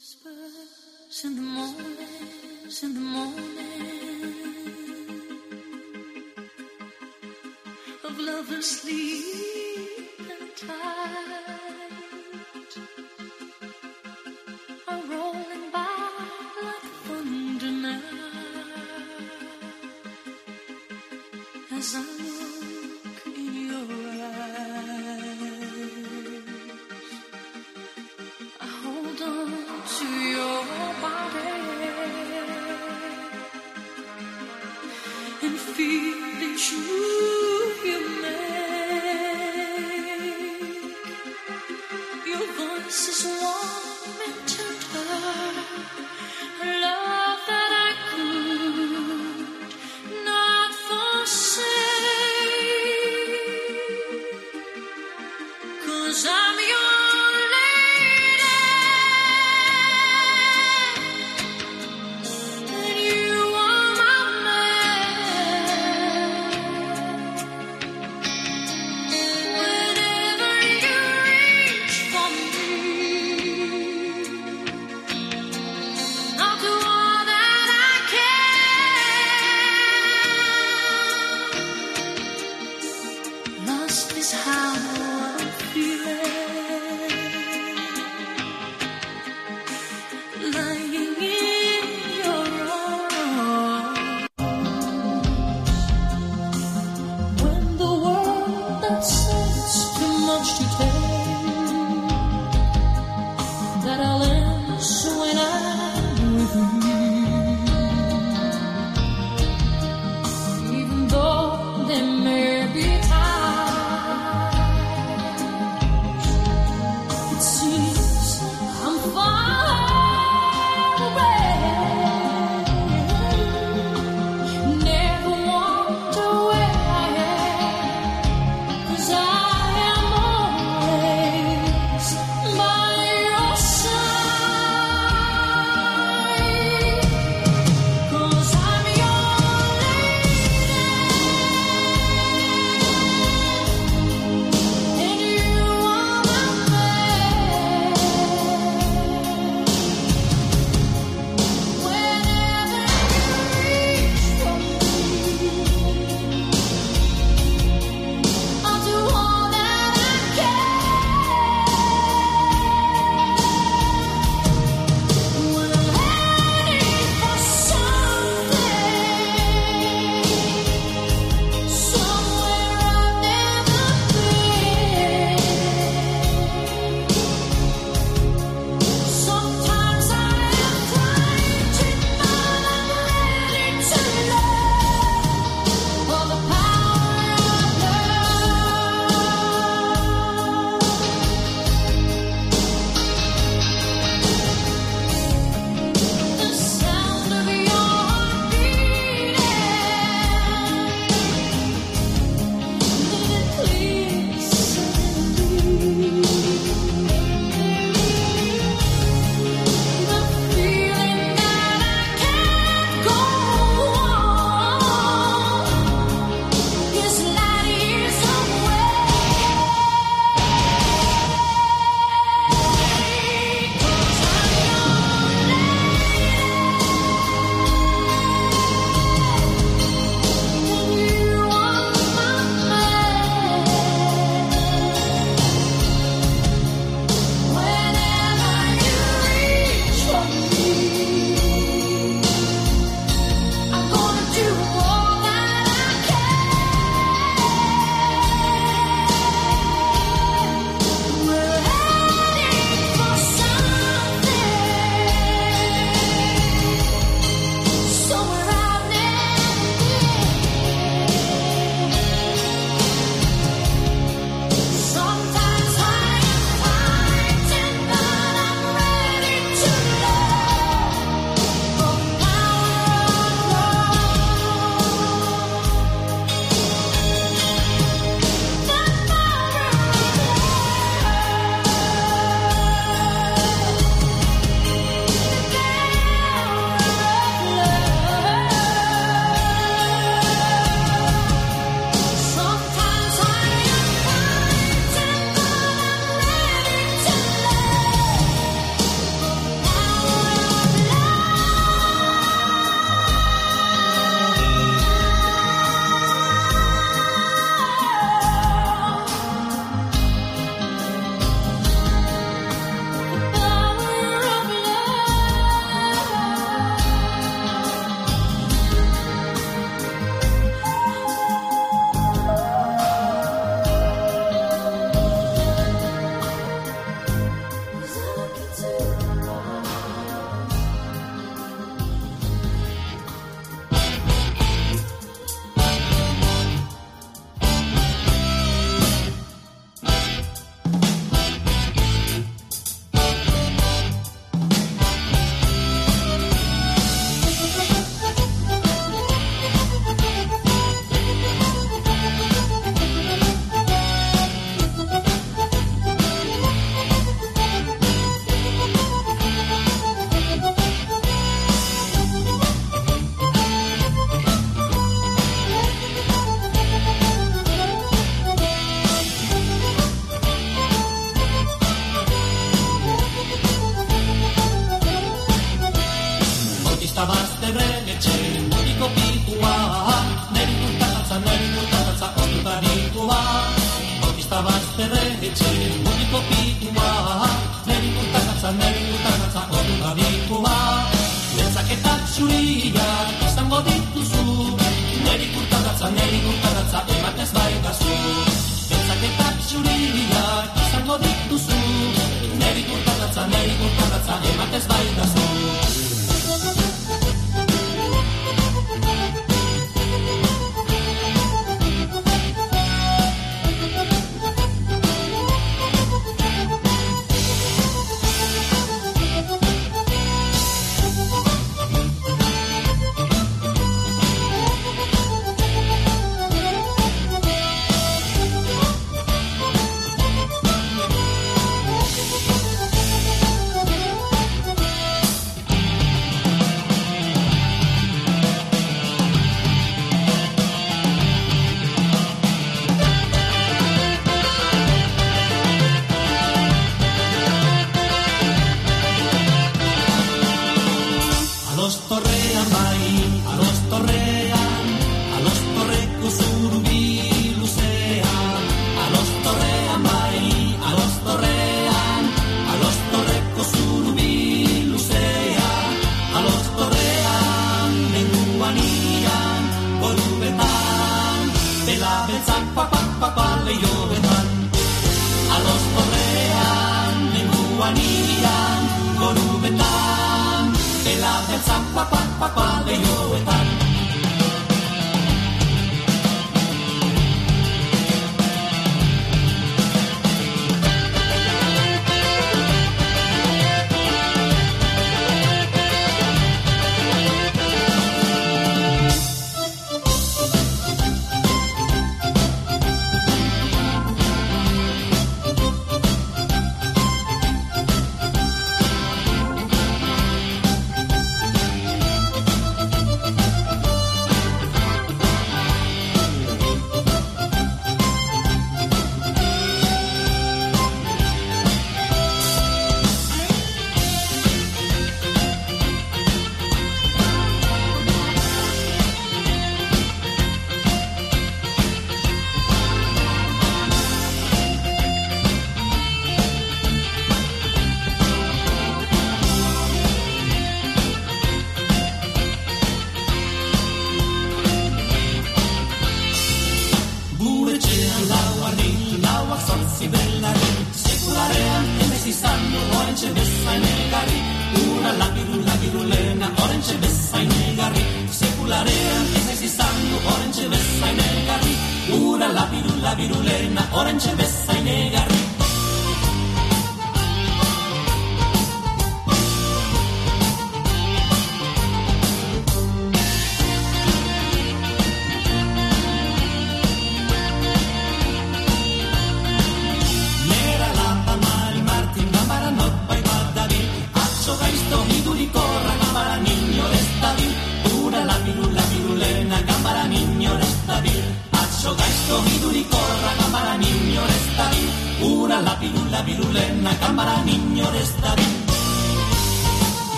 Whispers in the mornings, in the morning of love and sleep.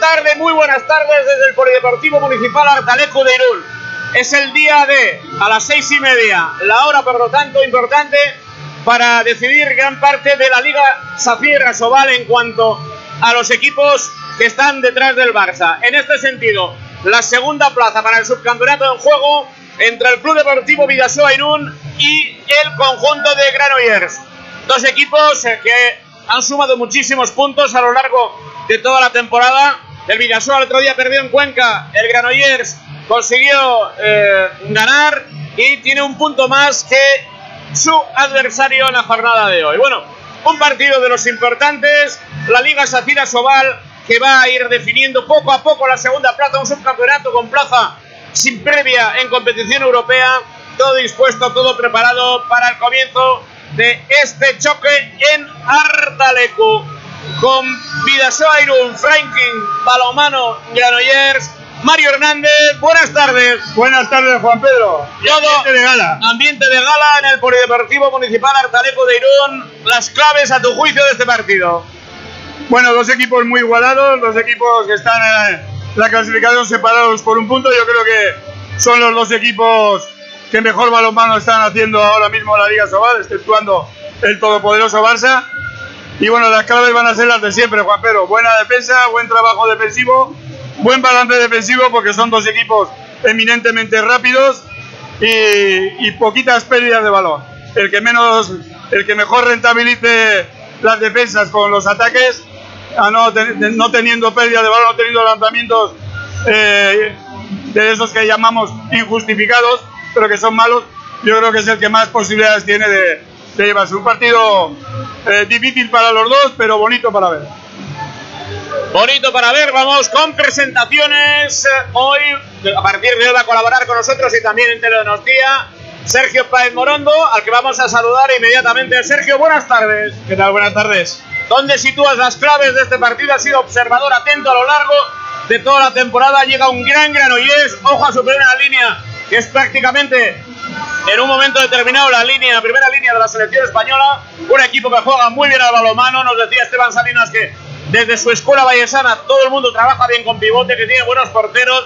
Tarde. Muy buenas tardes desde el Polideportivo Municipal Artaleco de Irún. Es el día de a las seis y media, la hora por lo tanto importante para decidir gran parte de la Liga Safir Asobal en cuanto a los equipos que están detrás del Barça. En este sentido, la segunda plaza para el subcampeonato en juego entre el Club Deportivo Vidasoa Irún y el conjunto de Granollers. Dos equipos que han sumado muchísimos puntos a lo largo de toda la temporada. El Vidasoa el otro día perdió en Cuenca, el Granollers consiguió eh, ganar y tiene un punto más que su adversario en la jornada de hoy. Bueno, un partido de los importantes, la Liga Safira Sobal que va a ir definiendo poco a poco la segunda plaza, un subcampeonato con plaza sin previa en competición europea, todo dispuesto, todo preparado para el comienzo de este choque en Artalecu con Vidasoa Irún, Franklin, Balomano, Granollers, Mario Hernández, buenas tardes. Buenas tardes, Juan Pedro. Todo ambiente de gala. Ambiente de gala en el Polideportivo Municipal Artaleco de Irún. Las claves a tu juicio de este partido. Bueno, dos equipos muy igualados, dos equipos que están en la clasificación separados por un punto. Yo creo que son los dos equipos que mejor balonmano están haciendo ahora mismo la Liga Sobal, exceptuando el todopoderoso Barça. Y bueno, las claves van a ser las de siempre, Juan Pedro. Buena defensa, buen trabajo defensivo, buen balance defensivo, porque son dos equipos eminentemente rápidos y, y poquitas pérdidas de balón. El que menos, el que mejor rentabilice las defensas con los ataques, a no, ten- no teniendo pérdida de balón, no teniendo lanzamientos eh, de esos que llamamos injustificados, pero que son malos, yo creo que es el que más posibilidades tiene de, de llevarse un partido eh, difícil para los dos, pero bonito para ver. Bonito para ver, vamos con presentaciones. Hoy, a partir de hoy va a colaborar con nosotros y también en Teledonostia, Sergio Páez Morondo, al que vamos a saludar inmediatamente. Sergio, buenas tardes. ¿Qué tal? Buenas tardes. ¿Dónde sitúas las claves de este partido? Has sido observador atento a lo largo de toda la temporada. Llega un gran Granollers, ojo a su primera línea, que es prácticamente en un momento determinado la línea, la primera línea de la selección española. Un equipo que juega muy bien al balomano. Nos decía Esteban Salinas que desde su escuela vallesana todo el mundo trabaja bien con pivote, que tiene buenos porteros.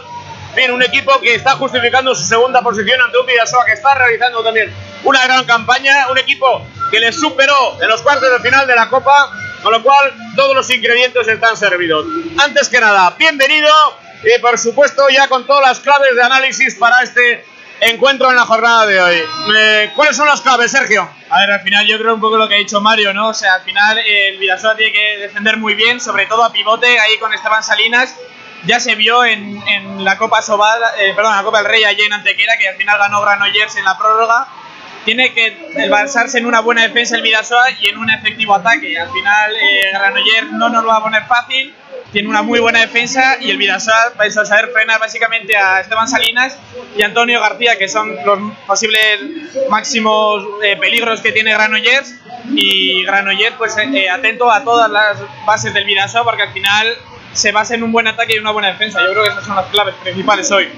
En fin, un equipo que está justificando su segunda posición ante un Vidasoa que está realizando también una gran campaña. Un equipo que le superó en los cuartos de final de la Copa, con lo cual todos los ingredientes están servidos. Antes que nada, bienvenido y por supuesto ya con todas las claves de análisis para este encuentro en la jornada de hoy. Eh, ¿Cuáles son las claves, Sergio? A ver, al final yo creo un poco lo que ha dicho Mario, ¿no? O sea, al final eh, el Vidasoa tiene que defender muy bien, sobre todo a pivote, ahí con Esteban Salinas. Ya se vio en, la Copa Sobal, eh, perdón, la Copa del Rey allí en Antequera, que al final ganó Granollers en la prórroga. Tiene que basarse en una buena defensa el Vidasoa y en un efectivo ataque. Al final eh, Granollers no nos lo va a poner fácil, tiene una muy buena defensa y el Vidasoa va a saber frenar básicamente a Esteban Salinas y Antonio García, que son los posibles máximos eh, peligros que tiene Granollers. Y Granollers, pues eh, atento a todas las bases del Vidasoa, porque al final se basa en un buen ataque y una buena defensa. Yo creo que esas son las claves principales hoy.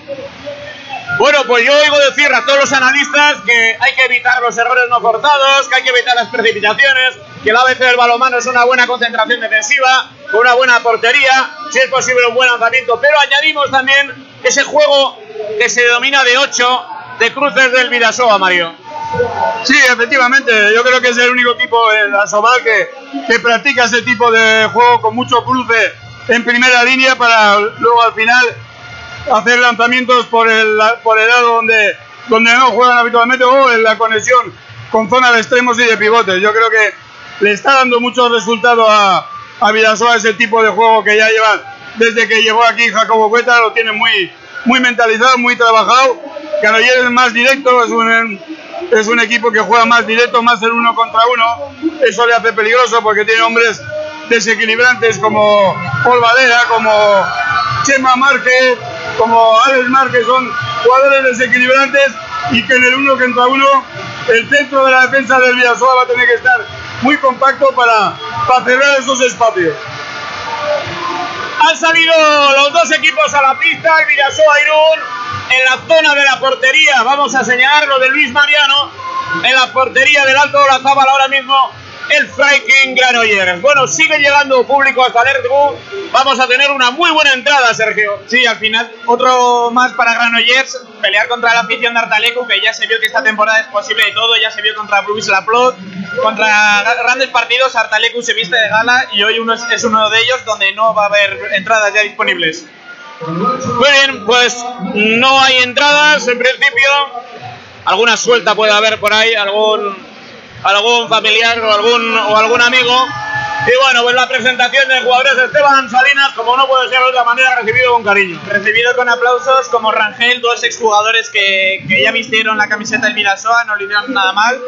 Bueno, pues yo oigo decir a todos los analistas que hay que evitar los errores no forzados, que hay que evitar las precipitaciones, que el ABC del balonmano es una buena concentración defensiva, con una buena portería, si es posible un buen lanzamiento, pero añadimos también ese juego que se denomina de 8 de cruces del Vidasoa, Mario. Sí, efectivamente, yo creo que es el único equipo en la Sobal que, que practica ese tipo de juego con mucho cruce en primera línea para luego al final hacer lanzamientos por el, por el lado donde, donde no juegan habitualmente o en la conexión con zona de extremos y de pivotes. Yo creo que le está dando mucho resultado a, a Vidasoa ese tipo de juego que ya llevan desde que llegó aquí Jacobo Cueta, lo tiene muy, muy mentalizado, muy trabajado. Canoyer es más directo, es un, es un equipo que juega más directo, más en uno contra uno. Eso le hace peligroso porque tiene hombres desequilibrantes como Paul Valera, como Chema Márquez, como Alex Márquez, son jugadores desequilibrantes y que en el uno contra uno el centro de la defensa del Villasoa va a tener que estar muy compacto para, para cerrar esos espacios. Han salido los dos equipos a la pista, el Vidasoa Irún en la zona de la portería. Vamos a señalar lo de Luis Mariano en la portería del Alto Olazábal ahora mismo. El Freiking Granollers. Bueno, sigue llegando público hasta Lertgu. Vamos a tener una muy buena entrada, Sergio. Sí, al final otro más para Granollers, pelear contra la afición de Artalecu, que ya se vio que esta temporada es posible de todo, ya se vio contra Bruce Laplot, contra gra- grandes partidos, Artalecu se viste de gala y hoy uno es, es uno de ellos donde no va a haber entradas ya disponibles. Muy bien, pues no hay entradas en principio. Alguna suelta puede haber por ahí, algún algún familiar o algún o algún amigo. Y bueno, pues la presentación de jugadores de Esteban Salinas, como no puede ser de otra manera, recibido con cariño. Recibido con aplausos como Rangel, dos exjugadores que, que ya vistieron la camiseta del Vidasoa, no le hicieron nada mal.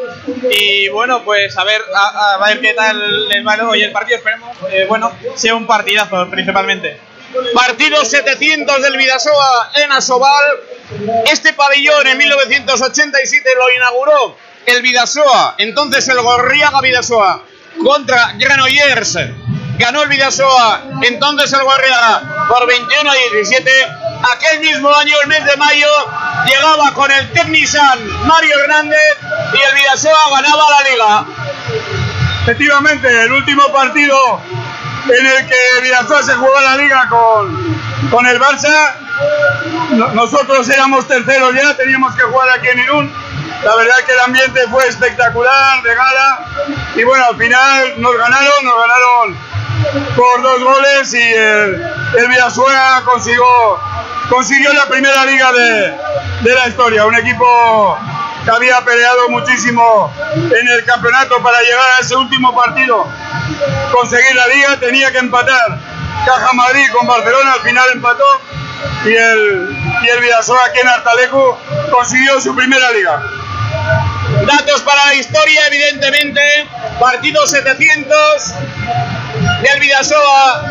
Y bueno, pues a ver, a, a ver qué tal les va hoy el partido. Esperemos, eh, bueno, sea un partidazo principalmente. Partido 700 del Vidasoa en Asobal. Este pabellón en 1987 lo inauguró el Vidasoa, entonces el Gorriaga Vidasoa contra Granollers. Ganó el Vidasoa, entonces el Gorriaga por 21 a 17. Aquel mismo año, el mes de mayo, llegaba con el Tecnisan Mario Hernández y el Vidasoa ganaba la liga. Efectivamente, el último partido en el que Vidasoa se jugó la liga con, con el Barça, no- nosotros éramos terceros ya, teníamos que jugar aquí en Irún. La verdad que el ambiente fue espectacular, de gala. Y bueno, al final nos ganaron, nos ganaron por dos goles y el, el consiguió, consiguió la primera liga de, de la historia. Un equipo que había peleado muchísimo en el campeonato para llegar a ese último partido, conseguir la liga, tenía que empatar Caja Madrid con Barcelona, al final empató y el, y el Vidasoa aquí en Artalecu consiguió su primera liga. Datos para la historia, evidentemente. Partido 700 del Vidasoa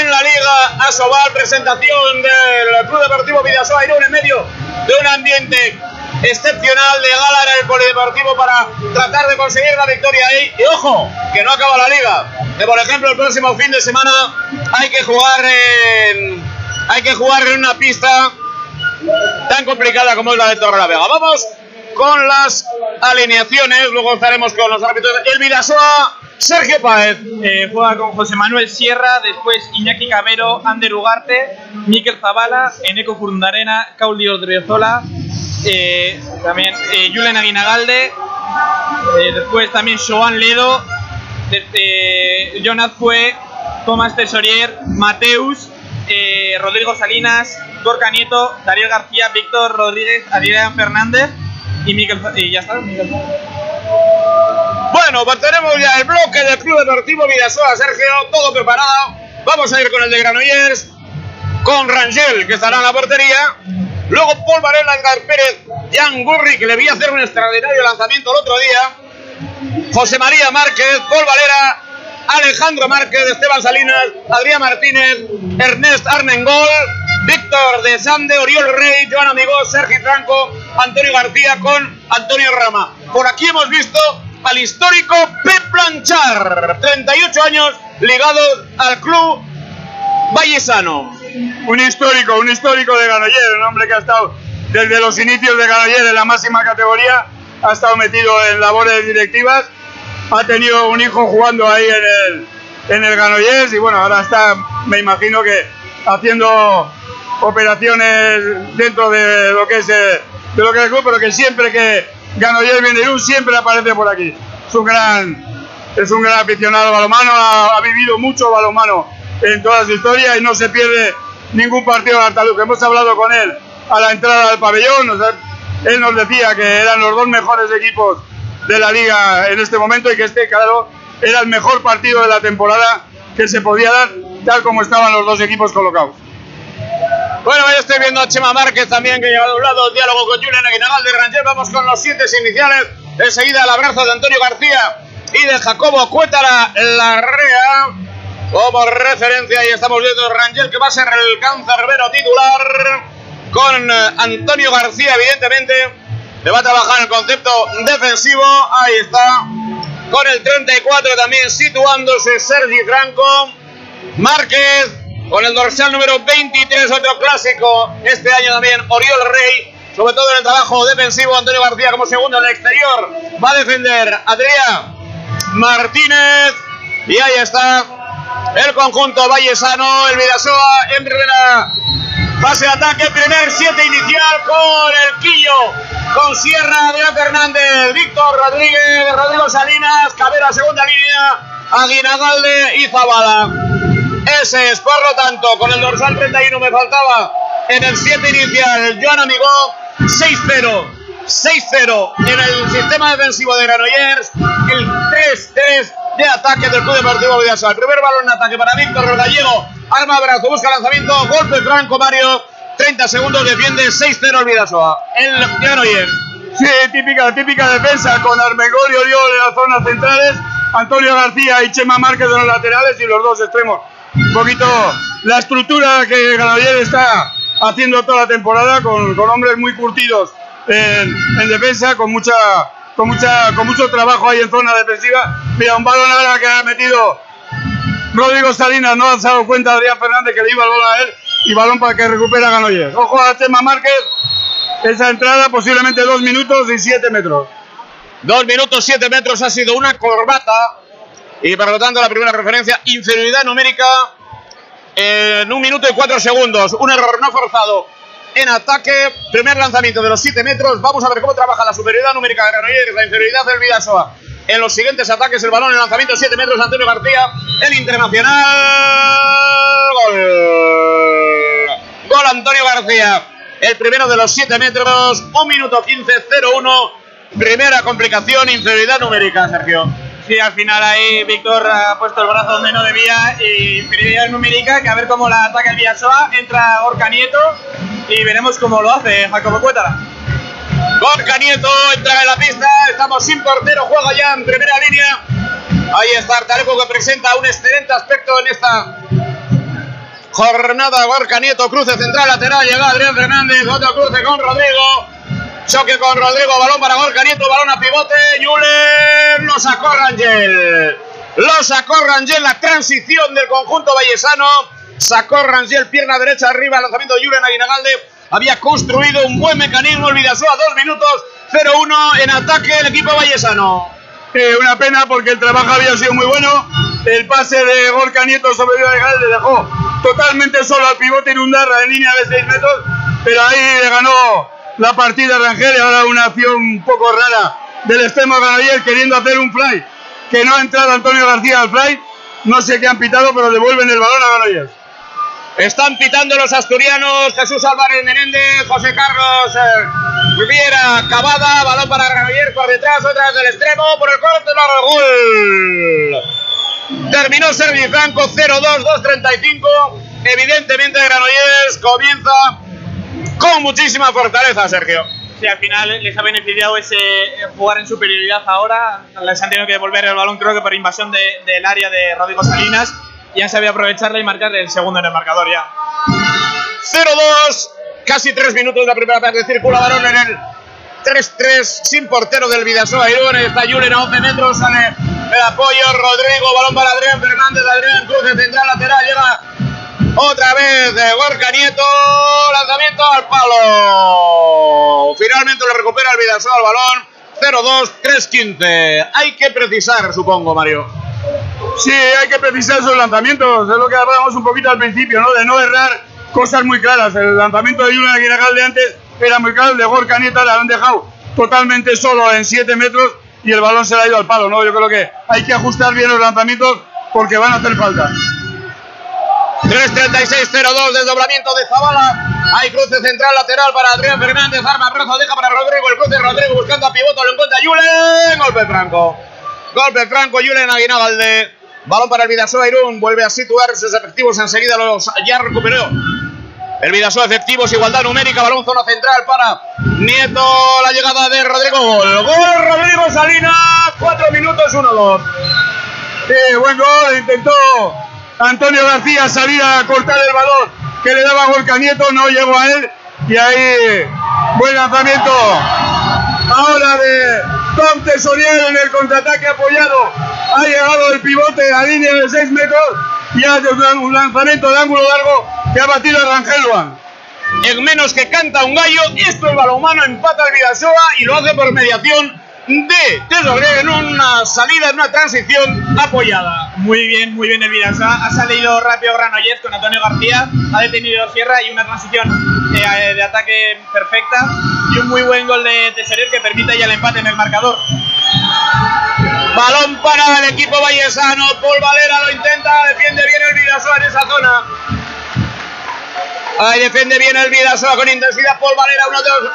en la Liga Asobal. Presentación del Club Deportivo Vidasoa Irún en medio de un ambiente excepcional de gala en el Polideportivo para tratar de conseguir la victoria ahí. Y ojo, que no acaba la liga. Que por ejemplo el próximo fin de semana hay que jugar en, hay que jugar en una pista tan complicada como es la de Torrelavega. Vamos con las alineaciones, luego estaremos con los árbitros. El Vidasoa, Sergio Páez. Eh, juega con José Manuel Sierra, después Iñaki Cabero, Ander Ugarte, Miquel Zavala, Eneco Furundarena, Cauli Odriozola, eh, también eh, Julen Aguinagalde, eh, después también Joan Ledo, desde John Azcue, Tomás Tesorier, Mateus, eh, Rodrigo Salinas, Gorka Nieto, Darío García, Víctor Rodríguez, Adrián Fernández y Miquel Za- y ya está. Zavala. Bueno, pues tenemos ya el bloque del Club Deportivo Vidasoa, Sergio, todo preparado. Vamos a ir con el de Granollers, con Rangel, que estará en la portería. Luego Paul Varela, Edgar Pérez, Jan Gurri, que le vi hacer un extraordinario lanzamiento el otro día. José María Márquez, Paul Valera, Alejandro Márquez, Esteban Salinas, Adrián Martínez, Ernest Armengol, Víctor de Sande, Oriol Rey, Joan Amigos, Sergio Franco, Antonio García con Antonio Rama. Por aquí hemos visto al histórico Pep Planchar, 38 años ligados al club Vallesano. Un histórico, un histórico de Granollers, un hombre que ha estado desde los inicios de Granollers en la máxima categoría, ha estado metido en labores directivas, ha tenido un hijo jugando ahí en el, en el y bueno, ahora está, me imagino que haciendo operaciones dentro de lo que es, eh, de lo que es el club, pero que siempre que Granollers viene de Irún, siempre aparece por aquí. Es un gran, es un gran aficionado al balonmano, ha, ha vivido mucho balonmano en toda su historia y no se pierde ningún partido de Artaluc. Hemos hablado con él a la entrada del pabellón, nos ha- él nos decía que eran los dos mejores equipos de la liga en este momento y que este, claro, era el mejor partido de la temporada que se podía dar, tal como estaban los dos equipos colocados. Bueno, ahí estoy viendo a Chema Márquez también, que lleva de un lado diálogo con Julián Aguinagal de Rangel. Vamos con los siete iniciales. Enseguida el abrazo de Antonio García y de Jacobo Cuétara Larrea. Como referencia, y estamos viendo Rangel, que va a ser el cancerbero titular. Con eh, Antonio García, evidentemente, que va a trabajar el concepto defensivo. Ahí está. Con el 34 también situándose Sergi Franco. Márquez con el dorsal número 23, otro clásico este año también, Oriol Rey, sobre todo en el trabajo defensivo, Antonio García como segundo en el exterior, va a defender Adrián Martínez. Y ahí está el conjunto Vallesano, el Vidasoa en primera fase de ataque, primer 7 inicial con el Quillo, con Sierra, Adrián Fernández, Víctor Rodríguez, Rodrigo Salinas, Cabera segunda línea, Aguinagalde y Zabala. Ese es, por lo tanto, con el dorsal 31 me faltaba en el 7 inicial, Joan Amigó, 6-0. 6-0 en el sistema defensivo de Granollers, el 3-3 de ataque del Club Deportivo Vidasoa. El primer balón en ataque para Víctor Gallego, arma brazo, busca lanzamiento, golpe franco Mario, 30 segundos, defiende 6-0 el Vidasoa. El Granollers. Sí, típica, típica defensa con Armengol y Oriol en las zonas centrales, Antonio García y Chema Márquez en los laterales y los dos extremos. Un poquito la estructura que Granollers está haciendo toda la temporada con, con hombres muy curtidos en, en defensa, con mucha, con mucha, con mucho trabajo ahí en zona defensiva. Mira, un balón ahora que ha metido Rodrigo Salinas, no ha dado cuenta Adrián Fernández que le iba el balón a él y balón para que recupera Ganoyer. Ojo a Chema Márquez, esa entrada posiblemente dos minutos y siete metros. Dos minutos, siete metros ha sido una corbata. Y por lo tanto, la primera referencia, inferioridad numérica en un minuto y cuatro segundos. Un error no forzado en ataque. Primer lanzamiento de los 7 metros. Vamos a ver cómo trabaja la superioridad numérica de Granollers, la inferioridad del Vidasoa. En los siguientes ataques, el balón, el lanzamiento 7 metros, Antonio García, el internacional. Gol. Gol Antonio García. El primero de los 7 metros, 1 minuto 15, 0-1. Primera complicación, inferioridad numérica, Sergio. Sí, al final ahí Víctor ha puesto el brazo donde no debía y inferioridad numérica, que a ver cómo la ataca el Villasoa, entra Gorka Nieto y veremos cómo lo hace Jacobo Cuétara. Gorka Nieto entra en la pista, estamos sin portero, juega ya en primera línea. Ahí está Artaleco que presenta un excelente aspecto en esta jornada. Gorka Nieto, cruce central, lateral, llega Adrián Fernández, otro cruce con Rodrigo. Choque con Rodrigo, balón para Gorka Nieto, balón a pivote, Julen lo sacó Rangel. Lo sacó Rangel, la transición del conjunto vallesano. Sacó Rangel, pierna derecha arriba, lanzamiento de Julen Aguinagalde. Había construido un buen mecanismo el Vidasoa, dos minutos, 0-1 en ataque el equipo vallesano. Eh, una pena porque el trabajo había sido muy bueno. El pase de Gorka Nieto sobre Aguinagalde dejó totalmente solo al pivote Inundarra en línea de 6 metros, pero ahí le ganó la partida Rangel y ahora una acción un poco rara del extremo Ganavier queriendo hacer un fly que no ha entrado Antonio García al fly. No sé qué han pitado, pero devuelven el balón a Ganavier. Están pitando los asturianos Jesús Álvarez Menéndez, José Carlos eh, Riviera, Cavada, balón para Granoller por detrás, otra vez del extremo, por el corte, largo gol. Terminó Sergi Franco 0-2, 2-35. Evidentemente Granollers comienza con muchísima fortaleza, Sergio. Sí, al final les ha beneficiado ese jugar en superioridad ahora. Les han tenido que devolver el balón, creo que por invasión de- del área de Rodrigo Salinas. Y han sabido aprovecharla y marcar el segundo en el marcador ya. 0-2, casi 3 minutos de la primera parte, circula balón en el 3-3, sin portero del Vidasoa Irún, está Julen a 11 metros, sale el apoyo, Rodrigo, balón para Adrián Fernández, Adrián cruce central lateral, llega otra vez de Gorka Nieto, lanzamiento al palo. Finalmente lo recupera el Vidasoa el balón, 0-2, 3-15. Hay que precisar, supongo, Mario. Sí, hay que precisar esos lanzamientos. Es lo que hablábamos un poquito al principio, ¿no? De no errar cosas muy claras. El lanzamiento de Julen Aguinagalde antes era muy claro. El de Gorka Nieto le han dejado totalmente solo en 7 metros y el balón se le ha ido al palo, ¿no? Yo creo que hay que ajustar bien los lanzamientos porque van a hacer falta. 3-36-0-2, desdoblamiento de Zabala. Hay cruce central lateral para Adrián Fernández. Arma brazo, deja para Rodrigo. El cruce Rodrigo buscando a pivoto. Lo encuentra Julen. Golpe franco. Golpe franco, Julen Aguinagalde. Balón para el Vidasoa Irún. Vuelve a situar sus efectivos enseguida. Los ya recuperó. El Vidasoa efectivos, igualdad numérica. Balón zona central para Nieto. La llegada de Rodrigo. Gol. Gol Rodrigo Salinas. 4 minutos 1-2. Sí, buen gol. Intentó Antonio García salir a cortar el balón que le daba Gorka Nieto. No llegó a él. Y ahí, buen lanzamiento. Ahora de Tom Tesorier en el contraataque apoyado. Ha llegado el pivote a línea de 6 metros y hace un lanzamiento de ángulo largo que ha batido a Rangel Luan. en menos que canta un gallo. Esto el balonmano empata al Vidasoa y lo hace por mediación de Tesobrero en una salida, en una transición apoyada. Muy bien, muy bien el Vidasoa. Ha salido rápido Granollers con Antonio García, ha detenido Sierra y una transición eh, de ataque perfecta y un muy buen gol de Tesorer que permite ya el empate en el marcador. Balón para el equipo vallesano. Paul Valera lo intenta, defiende bien el Vidasoa en esa zona. Ahí defiende bien el Vidasoa con intensidad. Paul Valera, uno de los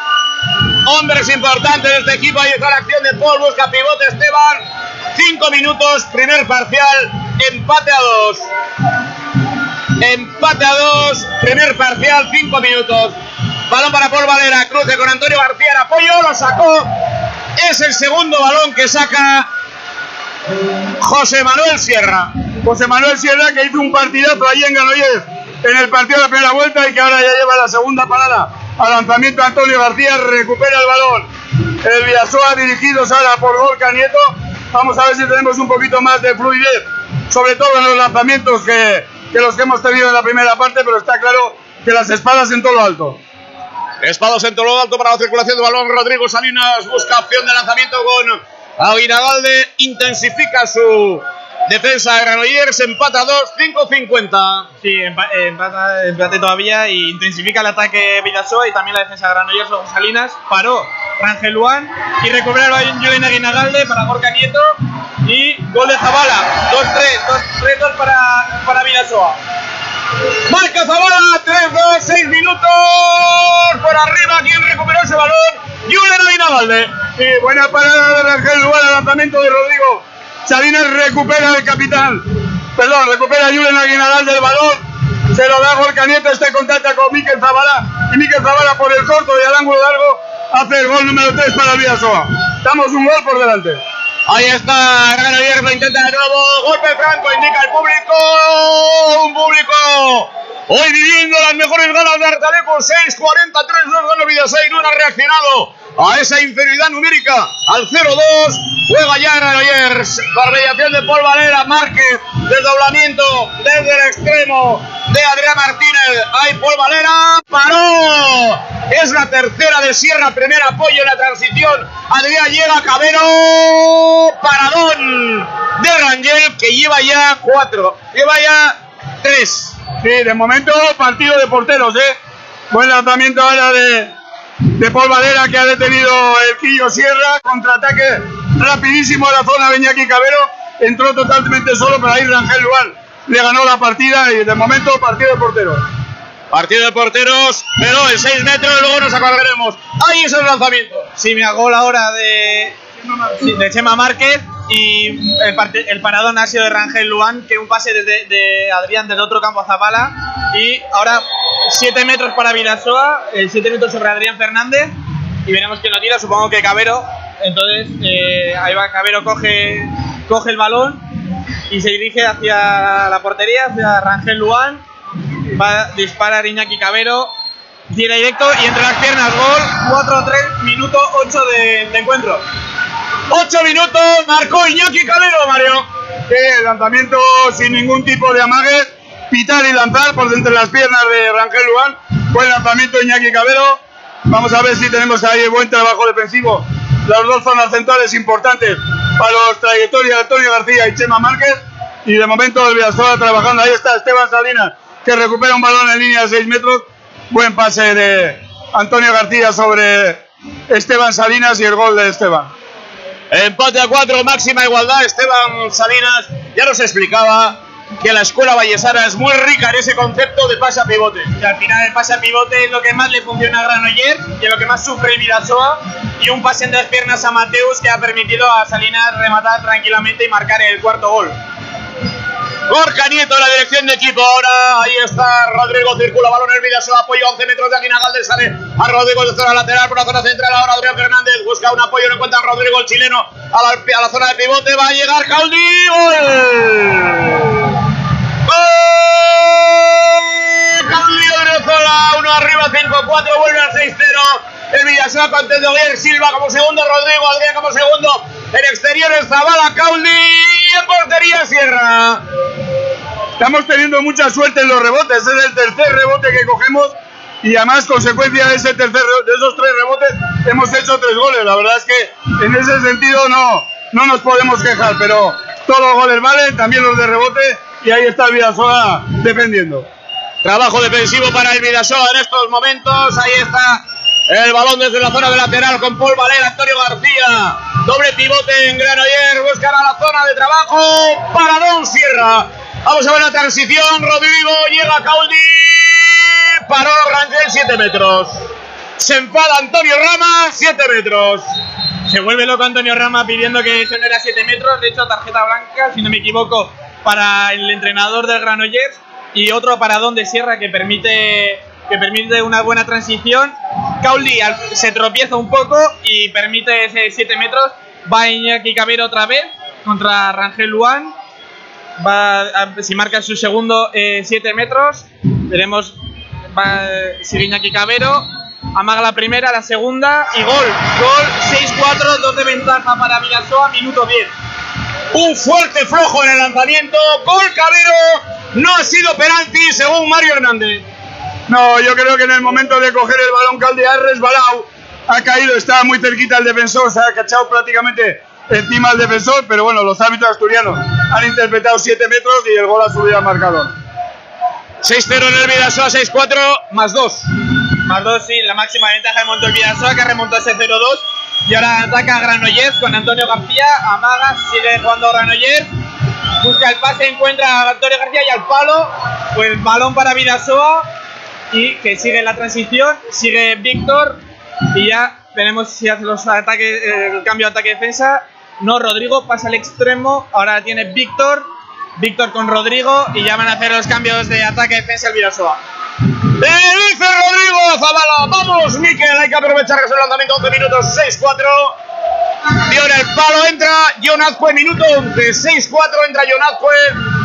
hombres importantes de este equipo. Ahí está la acción de Paul, busca pivote Esteban. Cinco minutos, primer parcial, empate a dos. Empate a dos, primer parcial, cinco minutos. Balón para Paul Valera, cruce con Antonio García en apoyo, lo sacó. Es el segundo balón que saca José Manuel Sierra. José Manuel Sierra que hizo un partidazo ahí en Granollers en el partido de la primera vuelta y que ahora ya lleva la segunda parada al lanzamiento Antonio García, recupera el balón. El Villasoa dirigidos ahora por Gorka Nieto. Vamos a ver si tenemos un poquito más de fluidez, sobre todo en los lanzamientos que, que los que hemos tenido en la primera parte, pero está claro que las espadas en todo lo alto. Espadas en todo lo alto para la circulación de balón. Rodrigo Salinas busca opción de lanzamiento con Aguinagalde. Intensifica su defensa de Granollers. Empata 2, 5-50. Sí, empa- empata, empate todavía y intensifica el ataque Vidasoa y también la defensa de Granollers o Salinas. Paró Rangel Luan y recupera el balón Julen Aguinagalde para Gorka Nieto y gol de Zabala. 2-3, 2-3 para, para Vidasoa. Marca Zabala, 3-2, 6 minutos. Por arriba, quien recuperó ese balón. Julen Aguinagalde. Y buena parada de Rangel al lanzamiento de Rodrigo. Salinas recupera el capitán. Perdón, recupera a Julen Aguinalal del balón. Se lo da Gorka Nieto, este contacta con Miquel Zabala. Y Miquel Zabala por el corto y al ángulo largo hace el gol número 3 para Villasoa. Damos un gol por delante. Ahí está, Granollers lo intenta de nuevo. Golpe franco, indica el público. Un público hoy viviendo las mejores ganas de Artaleco. 6, 43, 2 gana Vidasoa y no ha reaccionado a esa inferioridad numérica. Al 0-2, juega ya Granollers. Por mediación de Paul Valera, Márquez, desdoblamiento desde el extremo de Adrián Martínez. Ahí Paul Valera, paró. Es la tercera de Sierra, primer apoyo en la transición. Adrián llega, Cabero, paradón de Rangel que lleva ya cuatro, lleva ya tres. Sí, de momento partido de porteros, ¿eh? Buen lanzamiento ahora de, de Paul Valera que ha detenido el Quillo Sierra. Contraataque rapidísimo a la zona de Iñaki Cabero. Entró totalmente solo, pero ahí Rangel Luan le ganó la partida y de momento partido de porteros. Partido de porteros, pero en 6 metros luego nos acordaremos. Ahí es el lanzamiento. Sí, me gol ahora de, sí, de Chema Márquez y el, el paradón ha sido de Rangel Luan, que un pase desde, de Adrián desde otro campo a Zapala y ahora 7 metros para Vidasoa, 7 metros sobre Adrián Fernández y veremos quién lo tira, supongo que Cabero. Entonces eh, ahí va Cabero, coge, coge el balón y se dirige hacia la portería, hacia Rangel Luan, va a disparar Iñaki Cabero, tira directo y entre las piernas gol, 4-3, minuto 8 de, de encuentro. 8 minutos, marcó Iñaki Cabero, Mario. Lanzamiento sin ningún tipo de amague. Pitar y lanzar por entre las piernas de Rangel Luan. Buen lanzamiento de Iñaki Cabero. Vamos a ver si tenemos ahí buen trabajo defensivo. Las dos zonas centrales importantes para los trayectorias de Antonio García y Chema Márquez. Y de momento el Villasoa trabajando. Ahí está Esteban Salinas que recupera un balón en línea de 6 metros. Buen pase de Antonio García sobre Esteban Salinas y el gol de Esteban. Empate a 4, máxima igualdad. Esteban Salinas ya nos explicaba que la escuela vallesana es muy rica en ese concepto de pase a pivote. Y al final el pase a pivote es lo que más le funciona a Granollers y es lo que más sufre el. Y un pase entre las piernas a Mateus que ha permitido a Salinas rematar tranquilamente y marcar el cuarto gol. Gorka Nieto en la dirección de equipo. Ahora ahí está Rodrigo, circula balón el Vidasoa, apoyo 11 metros de Aguinagalde, sale a Rodrigo de zona lateral por la zona central. Ahora Adrián Fernández busca un apoyo, no encuentra a Rodrigo el chileno a la, zona de pivote. Va a llegar Caudí. ¡Gol! ¡Gol! Caudí Odriozola, uno arriba, 5-4, vuelve al 6-0. El Villasoa contento Guillermo Silva como segundo, Rodrigo Adrián como segundo. En exteriores Zabala, Caudí y en portería Sierra. Estamos teniendo mucha suerte en los rebotes. Es el tercer rebote que cogemos y además consecuencia de ese tercer de esos tres rebotes hemos hecho tres goles. La verdad es que en ese sentido no, no nos podemos quejar, pero todos los goles valen, también los de rebote y ahí está el Vidasoa defendiendo. Trabajo defensivo para el Vidasoa en estos momentos. Ahí está el balón desde la zona de lateral con Paul Valer, Antonio García. Doble pivote en Granoller. Buscará la zona de trabajo para Don Sierra. Vamos a ver la transición. Rodrigo llega Caudi. Paró Rangel 7 metros. Se enfada Antonio Rama 7 metros. Se vuelve loco Antonio Rama pidiendo que eso no era 7 metros. De hecho, tarjeta blanca, si no me equivoco, para el entrenador del Granollers. Y otro paradón de Sierra que permite que permite una buena transición. Cauli se tropieza un poco y permite ese 7 metros. Va Iñaki Cabero otra vez contra Rangel Luan. Va a- si marca su segundo 7 metros. Veremos va, sigue Cabero. Amaga la primera, la segunda y gol. Gol 6-4, 2 de ventaja para Villasoa, minuto 10. Un fuerte flojo en el lanzamiento. Gol Cabero. No ha sido penalti según Mario Hernández. No, yo creo que en el momento de coger el balón Calde ha resbalado, ha caído, estaba muy cerquita el defensor, se ha cachado prácticamente encima del defensor, pero bueno, los árbitros asturianos han interpretado 7 metros y el gol ha subido al marcador. 6-0 en el Vidasoa, 6-4 más 2. Más 2, sí, la máxima ventaja de Monto el Vidasoa que remontó ese 0-2. Y ahora ataca Granollers con Antonio García. Amaga, sigue jugando Granollers. Busca el pase, encuentra a Antonio García y al palo. Pues balón para Vidasoa. Y que sigue la transición. Sigue Víctor. Y ya veremos si hace los ataques, el cambio de ataque-defensa. No, Rodrigo pasa al extremo. Ahora tiene Víctor. Víctor con Rodrigo. Y ya van a hacer los cambios de ataque-defensa el Vidasoa. Le dice Rodrigo Zavala, vamos Miquel, hay que aprovechar que es el lanzamiento 11 minutos 6-4. Dio en el palo, entra John Azcue, minuto 11, 6-4, entra John Azcue,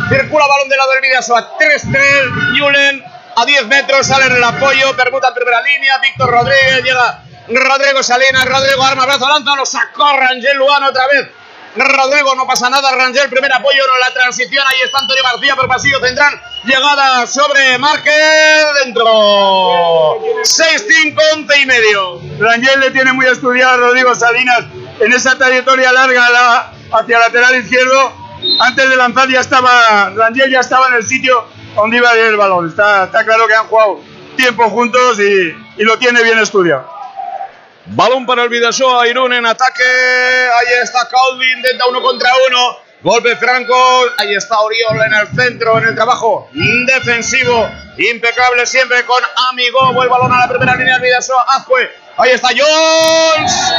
circula balón del lado del Vidasoa, 3-3, Julen a 10 metros, sale en el apoyo, permuta en primera línea, Víctor Rodríguez, llega Rodrigo Salinas, Rodrigo arma, brazo, lanza, lo sacó Rangel Luano otra vez. Rodrigo, no pasa nada, Rangel, primer apoyo, no, la transición, ahí está Antonio García por pasillo central, llegada sobre Márquez, dentro, 6-5, 11 y medio. Rangel le tiene muy estudiado a Rodrigo Salinas en esa trayectoria larga la- hacia lateral izquierdo. Antes de lanzar ya estaba, Rangel ya estaba en el sitio donde iba a ir el balón. Está, claro que han jugado tiempo juntos y lo tiene bien estudiado. Balón para el Vidasoa, Irún en ataque. Ahí está Calvin, intenta uno contra uno. Golpe franco. Ahí está Oriol en el centro, en el trabajo defensivo. Impecable siempre con Amigo. El balón a la primera línea del Vidasoa. Azcue. Ahí está Jones.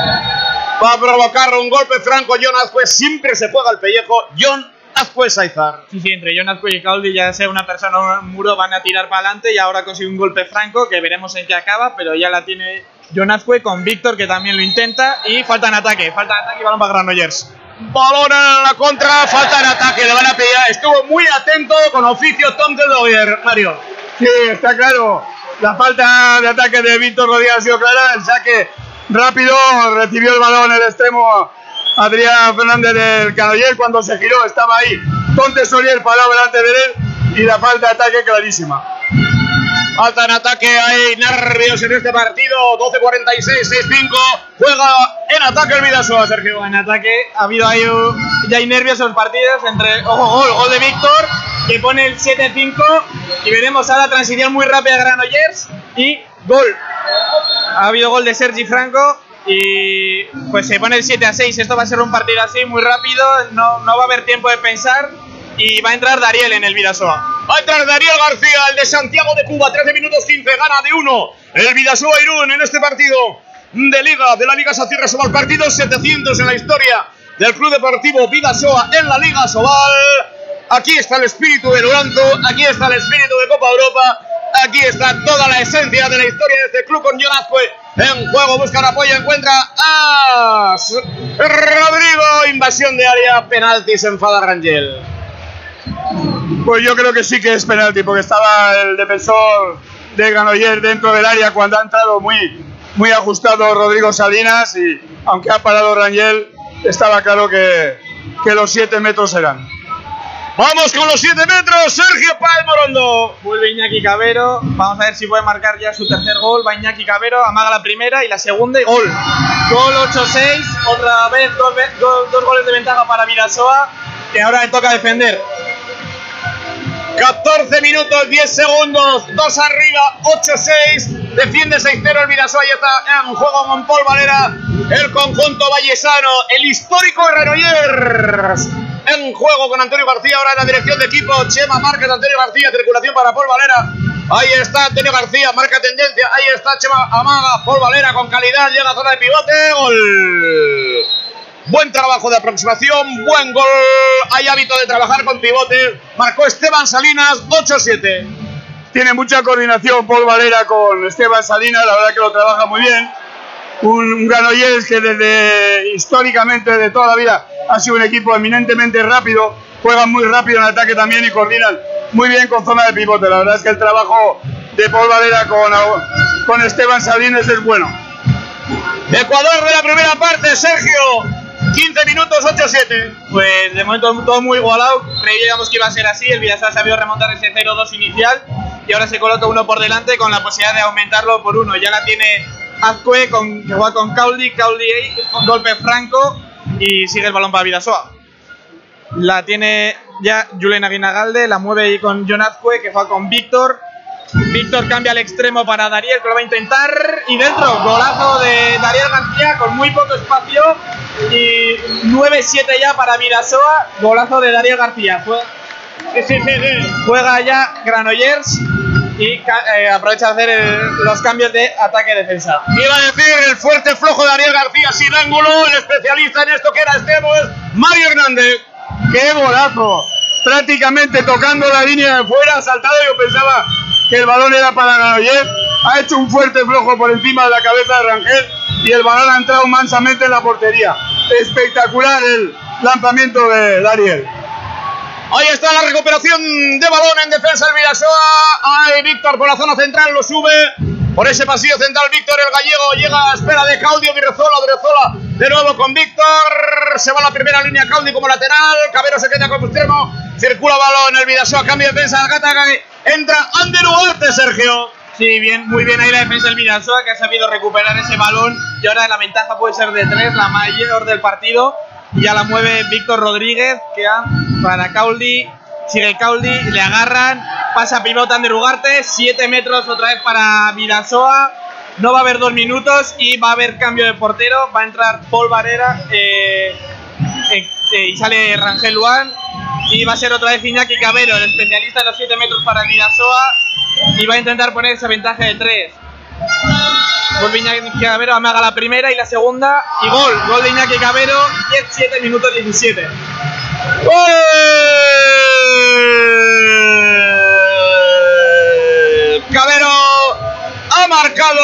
Va a provocar un golpe franco. John Azcue siempre se juega el pellejo. John Azcue Saizar. Sí, sí, entre Jonas y Caudi, ya sea una persona o un muro, van a tirar para adelante y ahora consigue un golpe franco que veremos en qué acaba, pero ya la tiene Jonazque con Víctor que también lo intenta y falta en ataque, falta en ataque y balón para Granollers. Balón en la contra, falta en ataque, le van a pillar. Estuvo muy atento con oficio Tom de Mario. Sí, está claro. La falta de ataque de Víctor Rodríguez ha sido clara. El saque rápido recibió el balón en el extremo Adrián Fernández del Canoyer. Cuando se giró estaba ahí Don Tesorier parado delante de él y la falta de ataque clarísima. Falta en ataque, hay nervios en este partido. 12-46, 6-5. Juega en ataque el Vidasoa, Sergio. En ataque ha habido ahí ya hay nervios en los partidos entre ojo gol, gol de Víctor que pone el 7-5 y veremos ahora transición muy rápida de Granollers y gol. Ha habido gol de Sergi Franco y pues se pone el 7 6. Esto va a ser un partido así muy rápido, no, no va a haber tiempo de pensar y va a entrar Dariel en el Vidasoa. Va a entrar Darío García, el de Santiago de Cuba, 13 minutos 15, gana de 1. El Vidasoa Irún en este partido de Liga, de la Liga Satierra Sobal, partido 700 en la historia del Club Deportivo Vidasoa en la Liga Sobal. Aquí está el espíritu de Luranto, aquí está el espíritu de Copa Europa, aquí está toda la esencia de la historia de este club con Jonazque en juego, buscan apoyo, encuentra a Rodrigo, invasión de área, penalti, se enfada Rangel. Pues yo creo que sí que es penalti, porque estaba el defensor de Granoller dentro del área cuando ha entrado muy, muy ajustado Rodrigo Salinas y aunque ha parado Rangel, estaba claro que, que los 7 metros eran. Vamos con los 7 metros, Sergio Páez Morondo. Vuelve Iñaki Cabero. Vamos a ver si puede marcar ya su tercer gol. Va Iñaki Cabero, amaga la primera y la segunda y gol. Gol 8-6. Otra vez dos, dos- dos goles de ventaja para Virasoa. Que ahora le toca defender. 14 minutos, 10 segundos, 2 arriba, 8-6. Defiende 6-0 el Vidasoa y está en juego con Paul Valera. El conjunto vallesano, el histórico Granollers. En juego con Antonio García, ahora en la dirección de equipo. Chema Márquez, Antonio García, circulación para Paul Valera. Ahí está Antonio García, marca tendencia. Ahí está Chema Amaga, Paul Valera con calidad, llega a zona de pivote. Gol. Buen trabajo de aproximación, buen gol. Hay hábito de trabajar con pivotes. Marcó Esteban Salinas, 8-7. Tiene mucha coordinación Paul Valera con Esteban Salinas, la verdad que lo trabaja muy bien. Un, un Granollers que desde históricamente de toda la vida ha sido un equipo eminentemente rápido, juegan muy rápido en ataque también y coordinan muy bien con zona de pivote. La verdad es que el trabajo de Paul Valera con, con Esteban Salinas es bueno. Ecuador de la primera parte, Sergio. 15 minutos, 8-7. Pues de momento todo muy igualado. Creíamos que iba a ser así. El Vidasoa ha sabido remontar ese 0-2 inicial. Y ahora se coloca uno por delante con la posibilidad de aumentarlo por uno. Ya la tiene Azcue con, que juega con. Cauldi ahí, con golpe franco. Y sigue el balón para Vidasoa. La tiene ya Julen Aguinagalde. La mueve ahí con John Azcue que juega con Víctor. Víctor cambia al extremo para Dariel, que lo va a intentar. Y dentro, golazo de Dariel García con muy poco espacio. Y 9-7 ya para Virasoa. Golazo de Dariel García. Jue- Juega ya Granollers y eh, aprovecha de hacer el- los cambios de ataque-defensa. Iba a decir el fuerte flojo de Daniel García sin ángulo. El especialista en esto que era extremo es Mario Hernández. ¡Qué golazo! Prácticamente tocando la línea de fuera, saltado. Yo pensaba que el balón era para Granollers. Ha hecho un fuerte flojo por encima de la cabeza de Rangel y el balón ha entrado mansamente en la portería. Espectacular el lanzamiento de Dariel. Ahí está la recuperación de balón en defensa del Vidasoa. Ahí Víctor por la zona central lo sube. Por ese pasillo central, Víctor el gallego llega a espera de Claudio Virrezola. Virrezola de nuevo con Víctor. Se va a la primera línea Claudio como lateral. Cabero se queda como extremo. Circula balón el Vidasoa. Cambio de defensa. Gata, entra Ander Ugarte, Sergio. Sí, bien, muy bien ahí la defensa del Virasoa que ha sabido recuperar ese balón y ahora la ventaja puede ser de tres, la mayor del partido. Y ya la mueve Víctor Rodríguez, que para Cauldi, sigue le agarran, pasa pivote Ander Ugarte, 7 metros otra vez para Virasoa. No va a haber dos minutos y va a haber cambio de portero. Va a entrar Paul Varera eh, eh, eh, y sale Rangel Luan. Y va a ser otra vez Iñaki Cabero, el especialista de los 7 metros para Vidasoa. Y va a intentar poner esa ventaja de 3. Gol de Iñaki Cabero, amaga la primera y la segunda. Y gol, gol de Iñaki Cabero, 17 minutos 17. Cabero ha marcado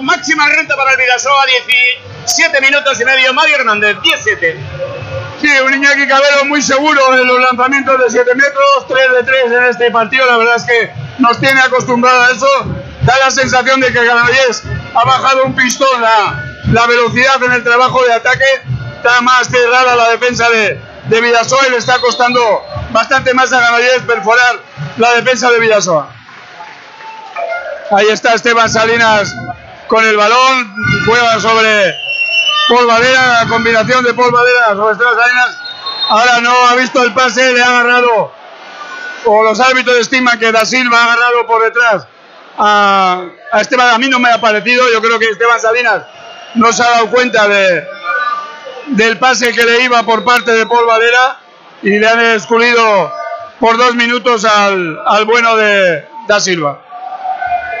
máxima renta para el Vidasoa, 17 minutos y medio. Mario Hernández, 17. Sí, un Iñaki Cabero muy seguro en los lanzamientos de 7 metros, 3 de 3 en este partido. La verdad es que nos tiene acostumbrado a eso. Da la sensación de que Granollers ha bajado un pistón la, la velocidad en el trabajo de ataque. Está más cerrada la defensa de, de Vidasoa y le está costando bastante más a Granollers perforar la defensa de Vidasoa. Ahí está Esteban Salinas con el balón, juega sobre Paul Valera, la combinación de Paul Valera sobre Esteban Salinas. Ahora no ha visto el pase, le ha agarrado, o los árbitros estiman que Da Silva ha agarrado por detrás a, a Esteban. A mí no me ha parecido, yo creo que Esteban Salinas no se ha dado cuenta de, del pase que le iba por parte de Paul Valera y le han excluido por dos minutos al, al bueno de Da Silva.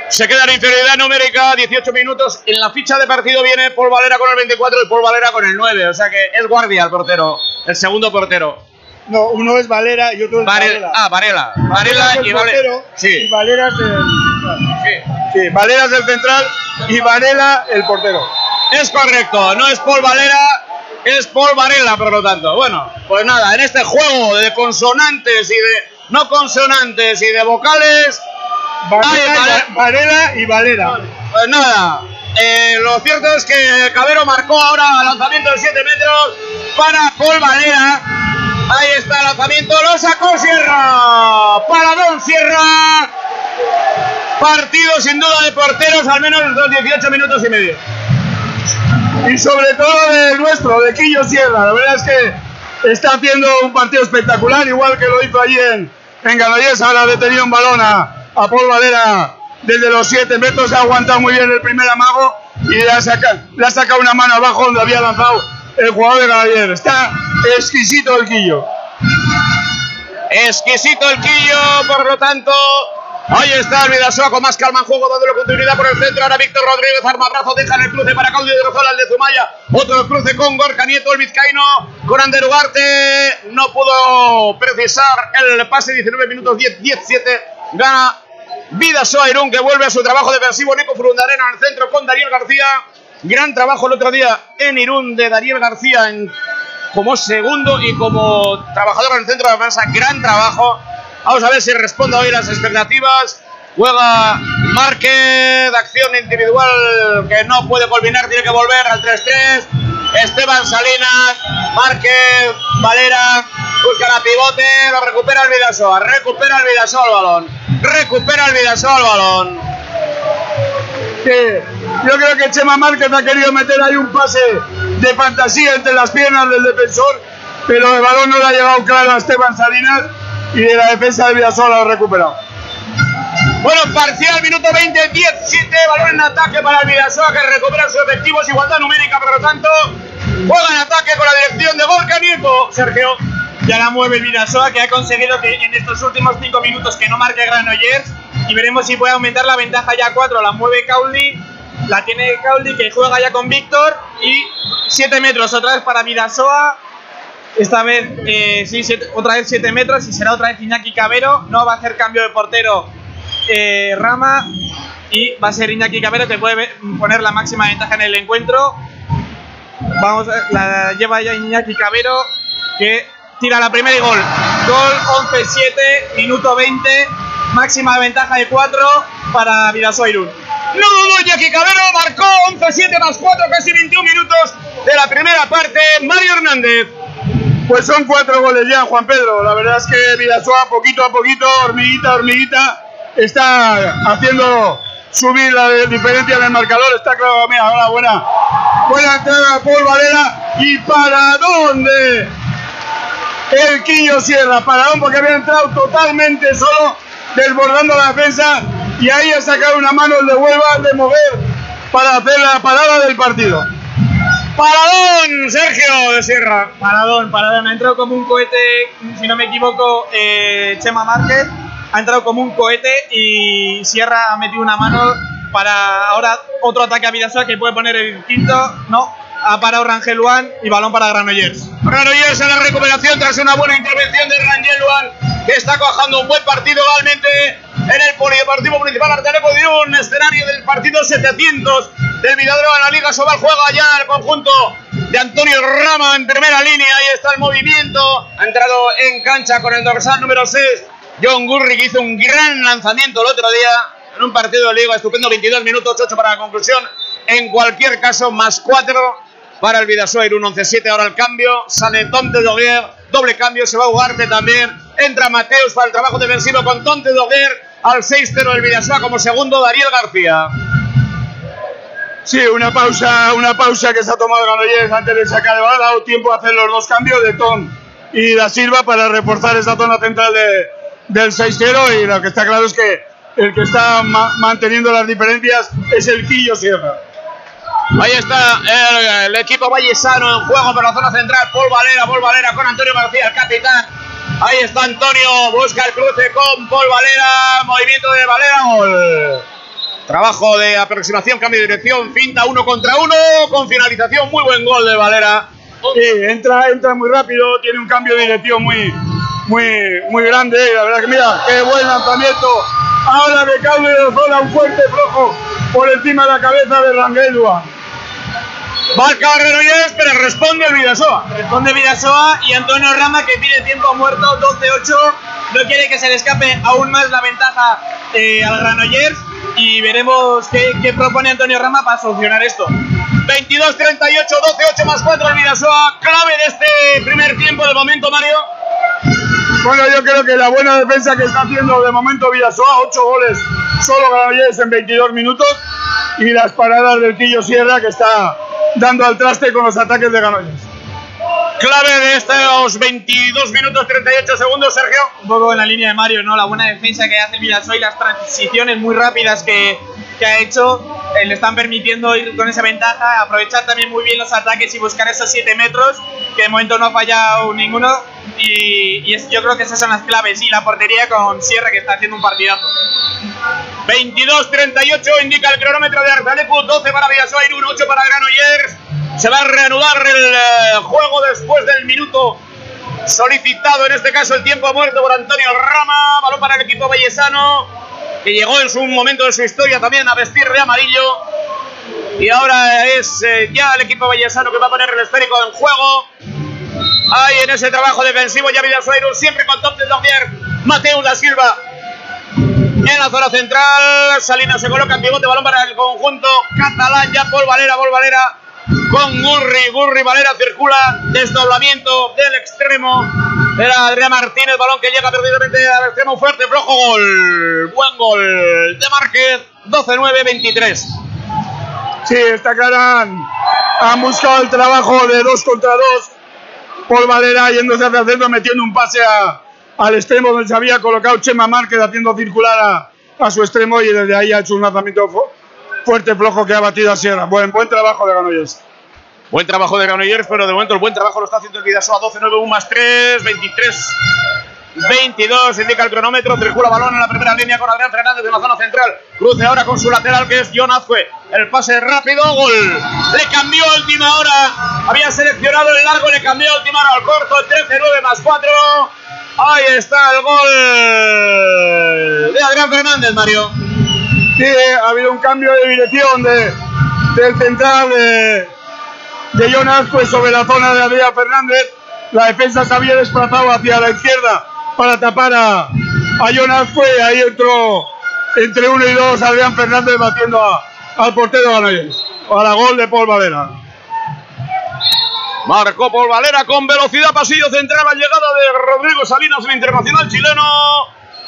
Se queda en inferioridad numérica, 18 minutos. En la ficha de partido viene Paul Valera con el 24 y Paul Valera con el 9. O sea que es guardia el portero, el segundo portero. No, uno es Valera y otro es Varela. Ah, Varela. Y Valera. Sí, y Valera es el... sí. Sí, Valera es el central y Varela el portero. Es correcto, no es Paul Valera, es Paul Varela, por lo tanto. Bueno, pues nada, en este juego de consonantes y de no consonantes y de vocales, Varela, y, Varela y Valera. pues nada. eh, lo cierto es que Cabero marcó ahora lanzamiento de 7 metros para Paul Valera. Ahí está el lanzamiento, lo sacó Sierra. Para Don Sierra. Partido sin duda de porteros, al menos los 18 minutos y medio. Y sobre todo de nuestro, de Quillo Sierra. La verdad es que está haciendo un partido espectacular, igual que lo hizo allí en, Granollers. Ahora detenido un balón a, Paul Valera desde los 7 metros. Ha aguantado muy bien el primer amago y le ha, sacado, le ha sacado una mano abajo donde había lanzado el jugador de Granollers. Está exquisito el Quillo. Exquisito el quillo, por lo tanto. Ahí está el Vidasoa con más calma en juego, dándole continuidad por el centro. Ahora Víctor Rodríguez, armabrazo, deja el cruce para Claudio de Rozola, el de Zumaya. Otro cruce con Gorka Nieto, el vizcaíno, con Ander Ugarte. No pudo precisar el pase, 19 minutos 10, 17. Gana Vidasoa Irún, que vuelve a su trabajo defensivo. Nico Frundarena en el centro con Daniel García. Gran trabajo el otro día en Irún de Daniel García en como segundo y como trabajador en el centro de defensa, gran trabajo. Vamos a ver si responde hoy las expectativas. Juega Márquez, acción individual que no puede culminar, tiene que volver al 3-3. Esteban Salinas, Márquez, Valera, busca la pivote, lo recupera el Vidasoa, recupera el Vidasoa el balón, recupera el Vidasoa el balón. que yo creo que Chema Márquez ha querido meter ahí un pase de fantasía entre las piernas del defensor, pero el balón no le ha llegado claro a Esteban Salinas y de la defensa de Vidasoa lo ha recuperado. Bueno, parcial, minuto 20, 17, balón en ataque para el Vidasoa que recupera sus efectivos, igualdad numérica, por lo tanto, juega en ataque con la dirección de Gorka Nieto, Sergio. Ya la mueve el Vidasoa, que ha conseguido que en estos últimos 5 minutos que no marque Granollers. Y veremos si puede aumentar la ventaja ya a 4. La mueve Cauli, la tiene Cauli, que juega ya con Víctor. Y 7 metros otra vez para Vidasoa. Esta vez, eh, sí, siete- otra vez 7 metros y será otra vez Iñaki Cabero. No va a hacer cambio de portero eh, Rama. Y va a ser Iñaki Cabero que puede poner la máxima ventaja en el encuentro. Vamos, la lleva ya Iñaki Cabero que tira la primera y gol. Gol 11-7, minuto 20, máxima ventaja de 4 para Vidasoa Irún. No dudó Iñaki Cabero, marcó 11-7 más 4, casi 21 minutos de la primera parte. Mario Hernández. Pues son cuatro goles ya, Juan Pedro. La verdad es que Vidasoa, poquito a poquito, hormiguita, hormiguita, está haciendo subir la diferencia en el marcador. Está claro, mira, ahora buena, buena entrada por Valera. ¿Y para dónde? El Quillo Sierra, para dónde, porque había entrado totalmente solo, desbordando la defensa. Y ahí ha sacado una mano el de Huelva de mover para hacer la parada del partido. Paradón, Sergio de Sierra. Paradón, paradón. Ha entrado como un cohete, si no me equivoco, eh, Chema Márquez. Ha entrado como un cohete y Sierra ha metido una mano para ahora otro ataque a Vidasoa que puede poner el quinto. No, ha parado Rangel Luan y balón para Granollers. Granollers en la recuperación tras una buena intervención de Rangel Luan, que está cojando un buen partido igualmente en el Polideportivo Municipal Artaleco de un escenario del partido 700 del Vidadero en la Liga Sobal. Juega ya el conjunto de Antonio Rama en primera línea. Ahí está el movimiento. Ha entrado en cancha con el dorsal número 6. John Gurry que hizo un gran lanzamiento el otro día en un partido de Liga. Estupendo, 22 minutos, 8 para la conclusión. En cualquier caso, más 4 para el Vidasoa Irún 11-7 ahora el cambio sale Tonte Doguer doble cambio se va a Ugarte también entra Mateus para el trabajo defensivo con Tonte Doguer al 6-0 del Vidasoa como segundo Dariel García Sí, una pausa, una pausa que se ha tomado Granollers antes de sacar el balón. Ha dado tiempo a hacer los dos cambios de Tom y Da Silva para reforzar esa zona central de, del 6-0. Y lo que está claro es que el que está ma- manteniendo las diferencias es el Quillo Sierra. Ahí está el, el equipo vallesano en juego por la zona central Paul Valera, Paul Valera con Antonio García el capitán ahí está Antonio busca el cruce con Paul Valera movimiento de Valera gol Trabajo de aproximación, cambio de dirección, finta uno contra uno, con finalización, muy buen gol de Valera. Sí, entra, entra muy rápido, tiene un cambio de dirección muy, muy, muy grande. y La verdad que mira, qué buen lanzamiento. Ahora de Claudio de Zola, un fuerte flojo por encima de la cabeza de Rangel. Marca Granollers, pero responde el Vidasoa. Responde Vidasoa y Antonio Rama que pide tiempo muerto 12-8. No quiere que se le escape aún más la ventaja eh, al Granollers. Y veremos qué, qué propone Antonio Rama para solucionar esto. 22-38, 12-8 más 4 el Vidasoa. Clave de este primer tiempo del momento, Mario. Bueno, yo creo que la buena defensa que está haciendo de momento Villasoa, 8 goles solo Granollers en 22 minutos, y las paradas del Tillo Sierra que está dando al traste con los ataques de Granollers. Clave de estos 22 minutos 38 segundos, Sergio. Un poco en la línea de Mario, ¿no? La buena defensa que hace el las transiciones muy rápidas que, que ha hecho eh, le están permitiendo ir con esa ventaja, aprovechar también muy bien los ataques y buscar esos 7 metros, que de momento no ha fallado ninguno. Y, y es- yo creo que esas son las claves. Y la portería con Sierra, que está haciendo un partidazo. 22-38 indica el cronómetro de Arzalecu, 12 para Villasoa, Irún, 8 para Granollers. Se va a reanudar el eh, juego después del minuto solicitado, en este caso el tiempo muerto por Antonio Rama. Balón para el equipo vallesano, que llegó en su momento de su historia también a vestir de amarillo. Y ahora es eh, ya el equipo vallesano que va a poner el esférico en juego. Ahí en ese trabajo defensivo ya Villasoa, Irún, siempre con top de Domier, Mateo da Silva en la zona central. Salinas se coloca en pivote, balón para el conjunto catalán. Ya Paul Valera, Paul Valera con Gurri. Gurri Valera circula. Desdoblamiento del extremo. Era Adrián Martínez, balón que llega perdidamente al extremo fuerte. Flojo gol. Buen gol de Márquez. 12-9-23. Sí, esta cara han, han buscado el trabajo de dos contra dos. Paul Valera yéndose hacia el centro, metiendo un pase a- al extremo donde se había colocado Chema Márquez, haciendo circular a, a su extremo y desde ahí ha hecho un lanzamiento fu- fuerte, flojo que ha batido a Sierra. Buen, buen trabajo de Ganoyes. Buen trabajo de Granollers, pero de momento el buen trabajo lo está haciendo el Vidasoa. 12-9, 1 más 3, 23. 22 indica el cronómetro, circula balón en la primera línea con Adrián Fernández en la zona central. Cruce ahora con su lateral que es John Azcue. El pase rápido, gol. Le cambió última hora. Había seleccionado el largo, le cambió última hora al corto. 13-9 más 4. Ahí está el gol de Adrián Fernández, Mario. Sí, ha habido un cambio de dirección de, del central de, de John sobre la zona de Adrián Fernández. La defensa se había desplazado hacia la izquierda para tapar a, a John Azcue. Ahí entró entre uno y dos Adrián Fernández batiendo a- al portero Ganoyes. Para gol de Paul Valera. Marcó por Valera con velocidad, pasillo central, la llegada de Rodrigo Salinas, el internacional chileno.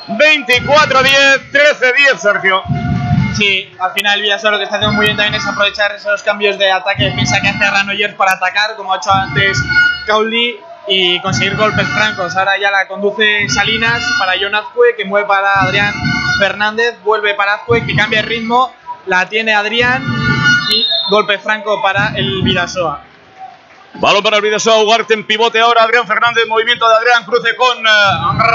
24-10, 13-10, Sergio. Sí, al final Vidasoa lo que está haciendo muy bien también es aprovechar esos cambios de ataque-defensa que hace Granollers para atacar, como ha hecho antes Cauli, y conseguir golpes francos. Ahora ya la conduce Salinas para John Azcue, que mueve para Adrián Fernández, vuelve para Azcue, que cambia el ritmo, la tiene Adrián, y golpe franco para el Vidasoa. Balón para el Vidasoa, Ugarte en pivote ahora, Adrián Fernández, movimiento de Adrián, cruce con eh,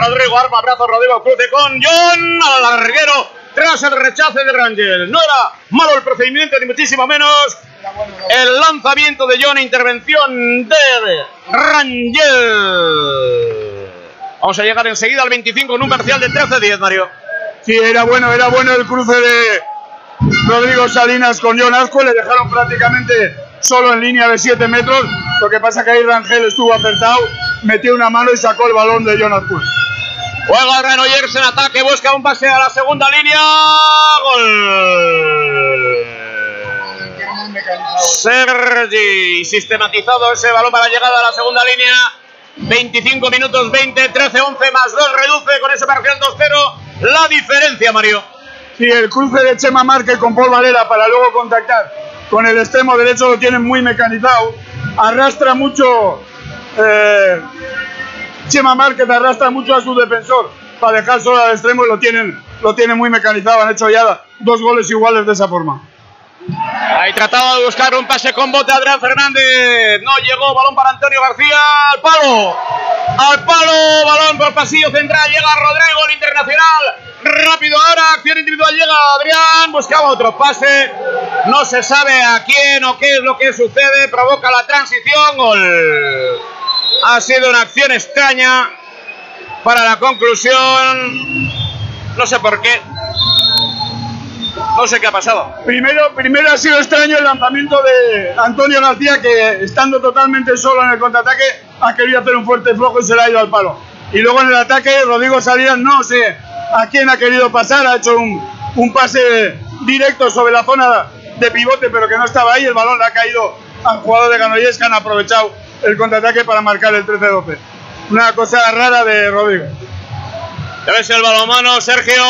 Rodrigo, arma, abrazo Rodrigo, cruce con John, al larguero, tras el rechace de Rangel. No era malo el procedimiento, ni muchísimo menos. El lanzamiento de John, intervención de Rangel. Vamos a llegar enseguida al 25 en un parcial de 13-10, Mario. Sí, era bueno, era bueno el cruce de Rodrigo Salinas con John Azcue. Le dejaron prácticamente solo en línea de 7 metros. Lo que pasa que ahí Rangel estuvo acertado, metió una mano y sacó el balón de John Azcue. Juega Granollers en ataque, busca un pase a la segunda línea. Gol. Sergi, sistematizado ese balón para la llegada a la segunda línea. 25 minutos 20, 13, 11 más 2, reduce con ese parcial 2-0 la diferencia, Mario. Sí, el cruce de Chema Márquez con Paul Valera para luego contactar con el extremo derecho lo tienen muy mecanizado. Arrastra mucho. eh, Chema Márquez arrastra mucho a su defensor para dejar solo al extremo y lo tienen, lo tienen muy mecanizado. Han hecho ya dos goles iguales de esa forma. Ahí trataba de buscar un pase con bote Adrián Fernández. No llegó, balón para Antonio García. Al palo. Al palo, balón por pasillo central. Llega Rodrigo, el internacional. Rápido ahora, acción individual. Llega Adrián. Buscaba otro pase. No se sabe a quién o qué es lo que sucede. Provoca la transición. Gol. Ha sido una acción extraña para la conclusión. No sé por qué. No sé qué ha pasado. Primero, primero ha sido extraño el lanzamiento de Antonio García, que estando totalmente solo en el contraataque, ha querido hacer un fuerte flojo y se le ha ido al palo. Y luego en el ataque, Rodrigo Salinas, no sé a quién ha querido pasar, ha hecho un, un pase directo sobre la zona de pivote, pero que no estaba ahí. El balón le ha caído al jugador de Granollers, que han aprovechado el contraataque para marcar el 13-12. una cosa rara de Rodrigo. Ya ves el balonmano, Sergio,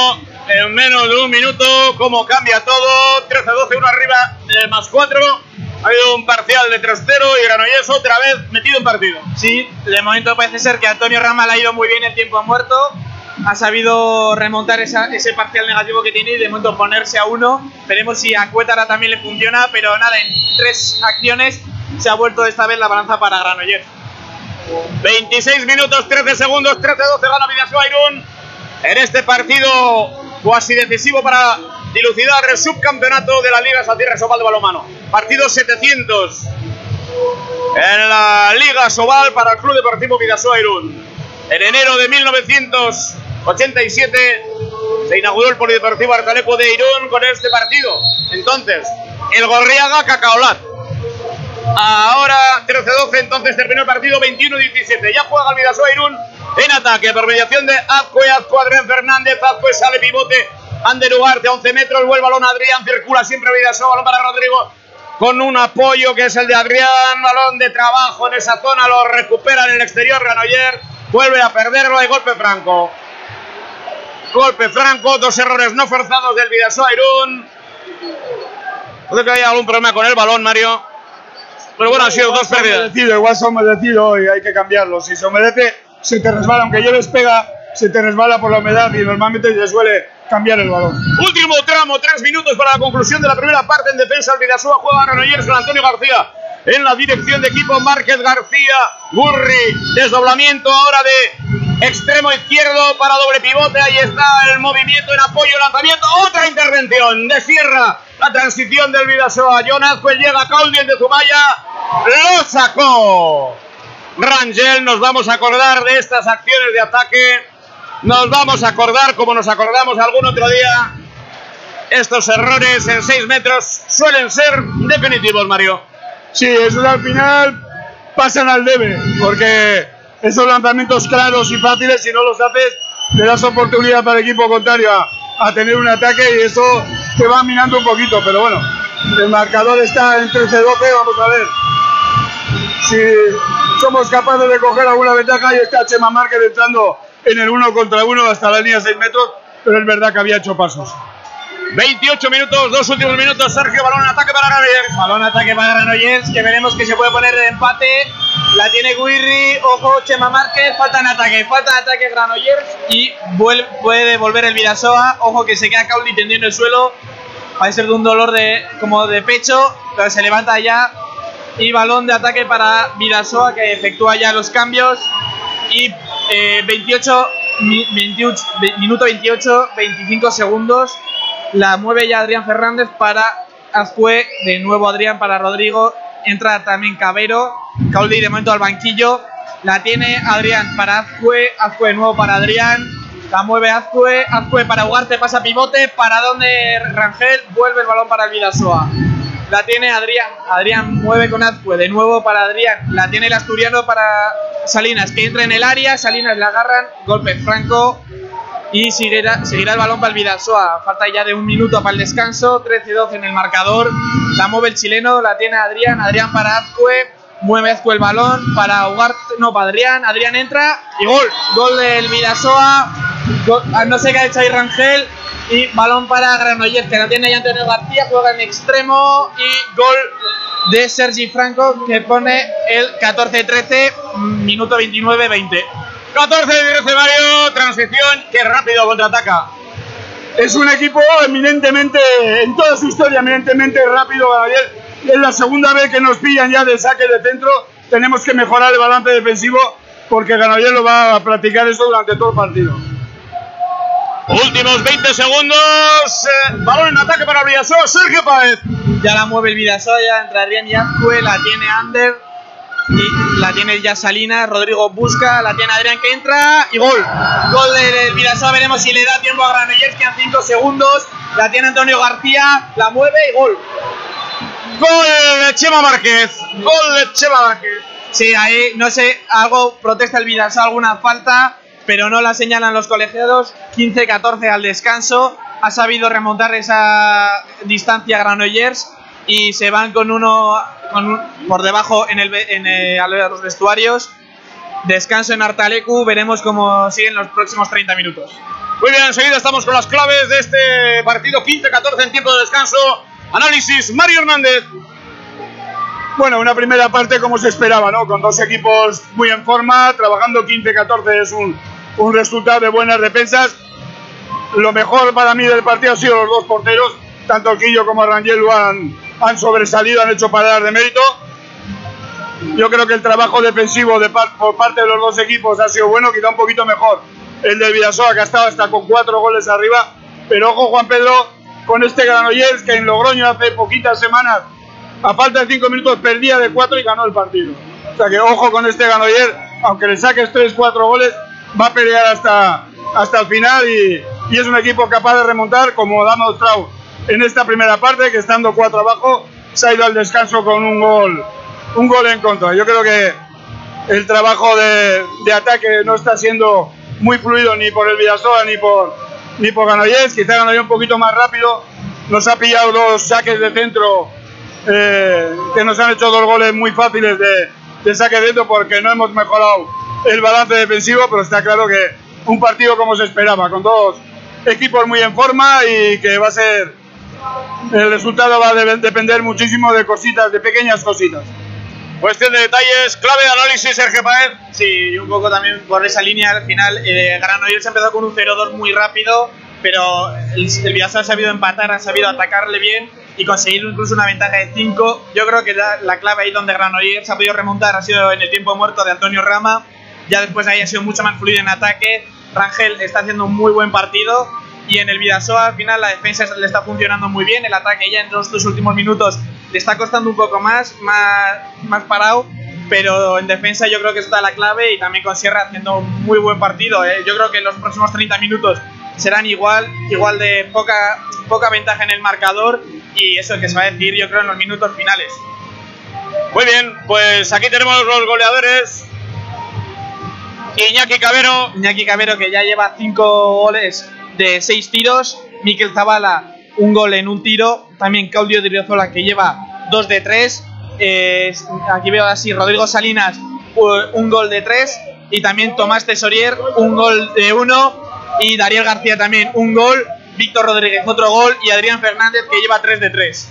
en menos de un minuto, cómo cambia todo. 13-12, uno arriba, eh, más 4. Ha habido un parcial de 3-0 y Granollers otra vez metido en partido. Sí, de momento parece ser que Antonio Ramal ha ido muy bien el tiempo muerto. Ha sabido remontar esa- ese parcial negativo que tiene y de momento ponerse a uno. Veremos si a Cuétara también le funciona, pero nada, en tres acciones se ha vuelto esta vez la balanza para Granollers. 26 minutos, 13 segundos, 13-12 gana Vidasoa Irún. En este partido cuasi decisivo para dilucidar el subcampeonato de la Liga Satierra Sobal de Balomano. Partido 700 en la Liga Sobal para el Club Deportivo Vidasoa Irún. En enero de 1987 se inauguró el Polideportivo Artaleco de Irún con este partido. Entonces, el Gorriaga Cacaolat. Ahora 13-12, entonces terminó el partido 21-17. Ya juega el Vidasoa Irún en ataque por mediación de Azcue, Azcue Adrián Fernández, Azcue sale pivote, Ander Ugarte a 11 metros, vuelve balón Adrián, circula siempre Vidasoa, balón para Rodrigo con un apoyo que es el de Adrián, balón de trabajo en esa zona, lo recupera en el exterior Granoller, vuelve a perderlo de golpe franco. Golpe franco, dos errores no forzados del Vidasoa Irún. Puede que haya algún problema con el balón, Mario. Pero bueno, han sido dos pérdidas. humedecido, igual se ha humedecido y hay que cambiarlo. Si se humedece, se te resbala. Aunque lleves pega, se te resbala por la humedad y normalmente se suele cambiar el balón. Último tramo, tres minutos para la conclusión de la primera parte en defensa. El Vidasoa juega Granollers con Antonio García. En la dirección de equipo Márquez García, Gurri, desdoblamiento ahora de extremo izquierdo para doble pivote. Ahí está el movimiento en apoyo, lanzamiento. Otra intervención de Sierra. La transición del Vidasoa. John Azcue llega, Caudil de Zumaya. Lo sacó. Rangel, nos vamos a acordar de estas acciones de ataque. Nos vamos a acordar, como nos acordamos algún otro día, estos errores en 6 metros suelen ser definitivos, Mario. Sí, esos al final pasan al debe, porque esos lanzamientos claros y fáciles, si no los haces, le das oportunidad para el equipo contrario a, a tener un ataque y eso te va minando un poquito. Pero bueno, el marcador está en 13-12, vamos a ver si somos capaces de coger alguna ventaja. Y está Chema Márquez entrando en el uno contra uno hasta la línea 6 metros, pero es verdad que había hecho pasos. 28 minutos, dos últimos minutos. Sergio Balón, ataque para Granollers. Balón ataque para Granollers, que veremos que se puede poner de empate. La tiene Guirri, ojo, Chema Márquez, falta en ataque, falta en ataque Granollers y vuel- puede volver el Vidasoa. Ojo que se queda Cauli tendiendo el suelo, parece ser de un dolor de, como de pecho, pero se levanta ya. Y balón de ataque para Vidasoa que efectúa ya los cambios. Y eh, 28, mi- 28, ve- minuto 28, 25 segundos. La mueve ya Adrián Fernández para Azcue. De nuevo Adrián para Rodrigo. Entra también Cabero. Cauli de momento al banquillo. La tiene Adrián para Azcue. Azcue de nuevo para Adrián. La mueve Azcue. Azcue para Ugarte. Pasa pivote. Para donde Rangel. Vuelve el balón para el Vidasoa. La tiene Adrián. Adrián mueve con Azcue. De nuevo para Adrián. La tiene el asturiano para Salinas. Que entra en el área. Salinas la agarran. Golpe franco. Y seguirá, seguirá el balón para el Vidasoa. Falta ya de un minuto para el descanso. 13-12 en el marcador. La mueve el chileno. La tiene Adrián. Adrián para Azcue. Mueve Azcue el balón para Ugarte. No, para Adrián. Adrián entra. Y gol. Gol del Vidasoa. Gol- ah, no sé qué ha hecho ahí Rangel. Y balón para Granollers, que la tiene ahí Antonio García. Juega en extremo. Y gol de Sergi Franco, que pone el 14-13. Minuto 29-20. 14 13 Mario, transición, que rápido contraataca. Es un equipo eminentemente, en toda su historia, eminentemente rápido. Gabriel. Es la segunda vez que nos pillan ya de saque de centro. Tenemos que mejorar el balance defensivo porque Granollers lo va a practicar eso durante todo el partido. Últimos 20 segundos. eh, balón en ataque para Villasoa, Sergio Páez. Ya la mueve el Vidasoa, ya entre Adrián y Azcue, la tiene Ander y la tiene ya Salinas, Rodrigo busca, la tiene Adrián que entra y gol. Gol del Vidasoa, veremos si le da tiempo a Granollers, quedan 5 segundos, la tiene Antonio García, la mueve y gol. Gol de Chema Márquez. Gol de Chema Márquez. Sí, ahí no sé, algo protesta el Vidasoa, alguna falta, pero no la señalan los colegiados. 15-14 al descanso. Ha sabido remontar esa distancia Granollers y se van con uno con un- por debajo en, el, en el- a los vestuarios. Descanso en Artalecu, veremos cómo siguen los próximos 30 minutos. Muy bien, enseguida estamos con las claves de este partido 15-14 en tiempo de descanso. Análisis, Mario Hernández. Bueno, una primera parte como se esperaba, ¿no? Con dos equipos muy en forma, trabajando 15-14 es un, un resultado de buenas defensas. Lo mejor para mí del partido ha sido los dos porteros, tanto Quillo como Rangel han, han sobresalido, han hecho paradas de mérito. Yo creo que el trabajo defensivo por parte de los dos equipos ha sido bueno, quizá un poquito mejor el del Vidasoa, que ha estado hasta con cuatro goles arriba. Pero ojo, Juan Pedro, con este Granollers que en Logroño hace poquitas semanas, a falta de cinco minutos, perdía de cuatro y ganó el partido. O sea que ojo con este Granollers, aunque le saques tres, cuatro goles, va a pelear hasta, hasta el final y, es un equipo capaz de remontar, como ha demostrado en esta primera parte, que estando cuatro abajo, se ha ido al descanso con un gol, un gol en contra. Yo creo que el trabajo de, de ataque no está siendo muy fluido ni por el Vidasoa ni por, ni por Granollers. Quizá Granollers un poquito más rápido. Nos ha pillado dos saques de centro eh, que nos han hecho dos goles muy fáciles de, de saque de centro porque no hemos mejorado el balance defensivo, pero está claro que un partido como se esperaba, con dos equipos muy en forma y que va a ser el resultado va a de- depender muchísimo de cositas, de pequeñas cositas. Cuestión de detalles, clave de análisis, Sergio Paez. Sí, y un poco también por esa línea al final. Eh, Granollers empezó con un 0-2 muy rápido, pero el, el ha sabido empatar, ha sabido atacarle bien y conseguir incluso una ventaja de 5. Yo creo que la, la clave ahí donde Granollers ha podido remontar ha sido en el tiempo muerto de Antonio Rama. Ya después ahí ha sido mucho más fluido en ataque. Rangel está haciendo un muy buen partido. Y en el Vidasoa al final la defensa le está funcionando muy bien. El ataque ya en los dos últimos minutos le está costando un poco más, más, más parado pero en defensa yo creo que está la clave y también con Sierra haciendo un muy buen partido. ¿eh? Yo creo que los próximos 30 minutos serán igual, igual de poca, poca ventaja en el marcador y eso que se va a decir yo creo en los minutos finales. Muy bien, pues aquí tenemos los goleadores. Iñaki Cabero, Iñaki Cabero que ya lleva 5 goles de 6 tiros, Miquel Zavala un gol en un tiro, también Claudio Driozola que lleva 2 de 3, aquí veo así Rodrigo Salinas u- un gol de 3 y también Tomás Tesorier un gol de 1 y Dariel García también un gol, Víctor Rodríguez otro gol. Y Adrián Fernández que lleva 3 de 3.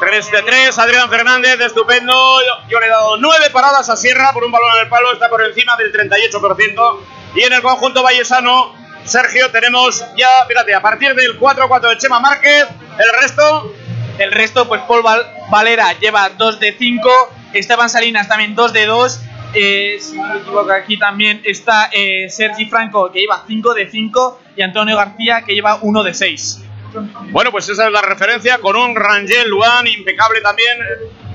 3 de 3, Adrián Fernández, estupendo. Yo, yo le he dado 9 paradas a Sierra por un balón en el palo, está por encima del 38%. Y en el conjunto vallesano, Sergio, tenemos ya, fíjate, a partir del 4-4 de Chema Márquez, el resto, El resto, pues Paul Val- Valera lleva 2 de 5, Esteban Salinas también 2 de 2. eh, si no me equivoco, aquí también está eh, Sergi Franco que lleva 5 de 5 y Antonio García que lleva 1 de 6. Bueno, pues esa es la referencia con un Rangel Luan impecable también.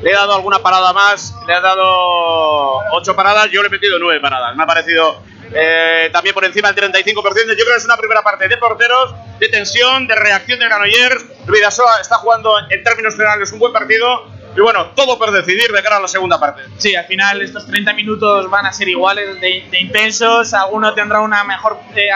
Le he dado alguna parada más, le he dado 8 paradas, yo le he metido 9 paradas. Me ha parecido eh, también por encima del 35%. Yo creo que es una primera parte de porteros, de tensión, de reacción de Granollers. Vidasoa está jugando en términos generales un buen partido. Y bueno, todo por decidir de cara a la segunda parte. Sí, al final estos 30 minutos van a ser iguales de, de intensos, alguno tendrá una mejor, eh,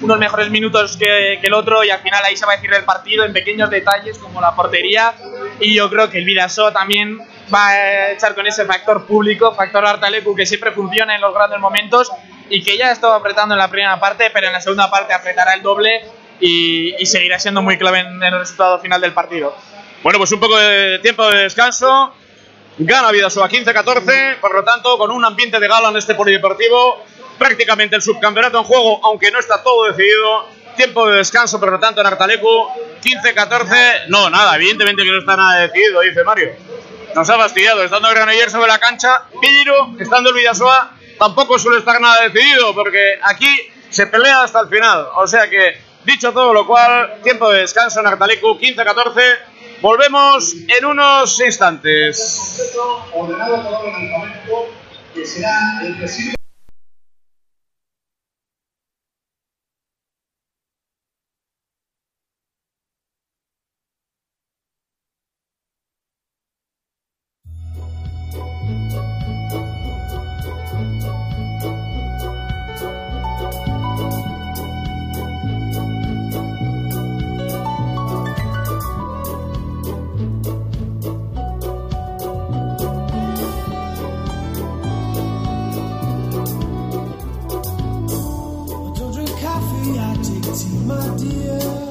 unos mejores minutos que, que el otro y al final ahí se va a decir el partido en pequeños detalles como la portería y yo creo que el Vidasoa también va a echar con ese factor público, factor Artalecu que siempre funciona en los grandes momentos y que ya estaba apretando en la primera parte, pero en la segunda parte apretará el doble y, y seguirá siendo muy clave en el resultado final del partido. Bueno, pues un poco de tiempo de descanso. Gana Vidasoa 15-14, por lo tanto, con un ambiente de gala en este polideportivo. Prácticamente el subcampeonato en juego, aunque no está todo decidido. Tiempo de descanso, por lo tanto, en Artalecu 15-14. No, nada, evidentemente que no está nada decidido, dice Mario. Nos ha fastidiado, estando el sobre la cancha, pero estando el Vidasoa tampoco suele estar nada decidido, porque aquí se pelea hasta el final. O sea que, dicho todo lo cual, tiempo de descanso en Artalecu 15-14. Volvemos en unos instantes. my dear.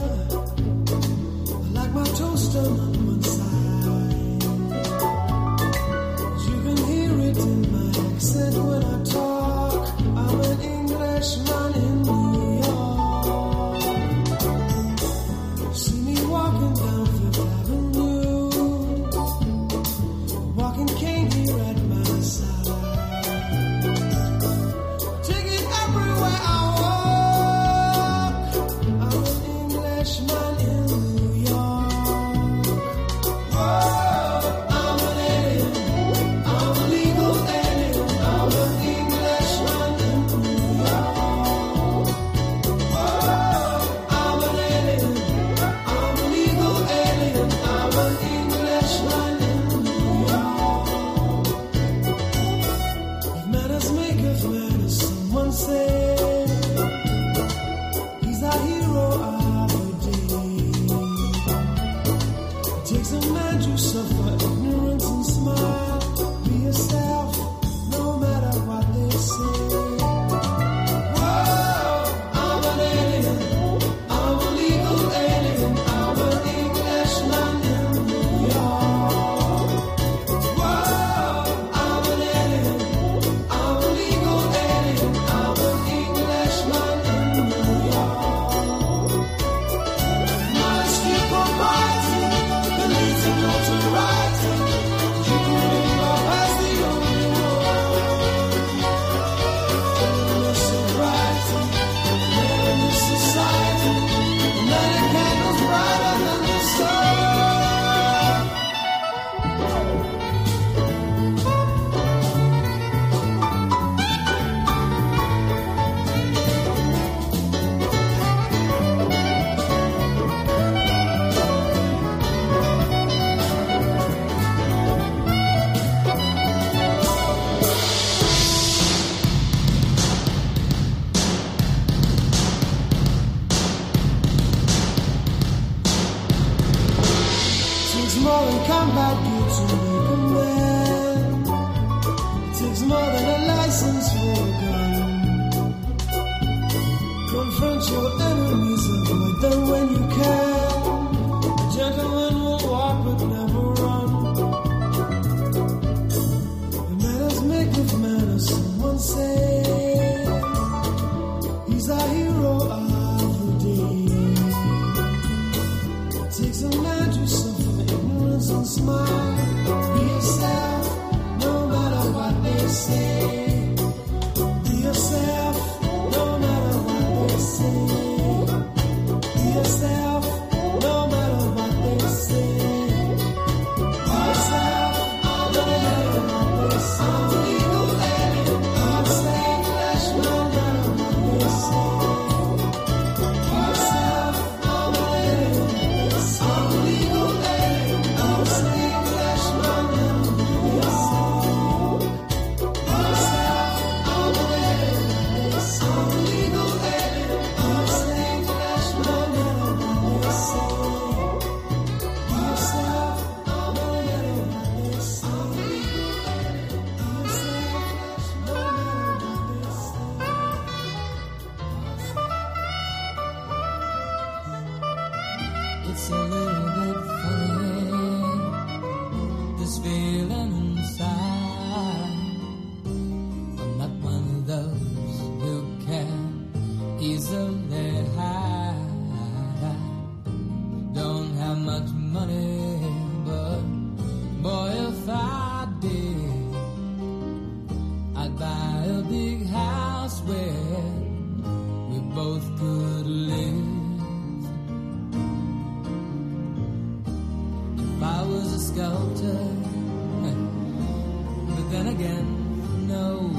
Again, no,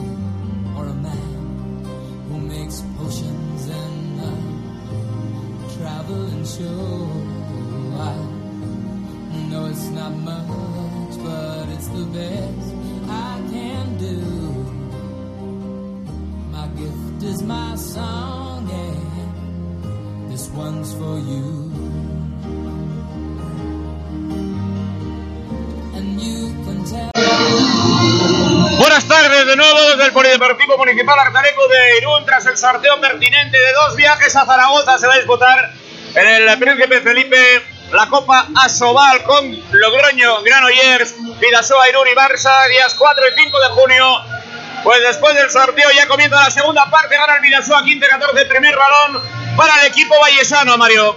or a man who makes potions and uh, travel and show. I know it's not much, but it's the best I can do. My gift is my song, and this one's for you. De nuevo desde el Polideportivo Municipal Artaleco de Irún tras el sorteo pertinente de dos viajes a Zaragoza se va a disputar en el Príncipe Felipe la Copa Asobal con Logroño, Granollers, Vidasoa, Irún y Barça días 4 y 5 de junio. Pues después del sorteo ya comienza la segunda parte, gana el Vidasoa 15-14, primer balón para el equipo vallesano, Mario.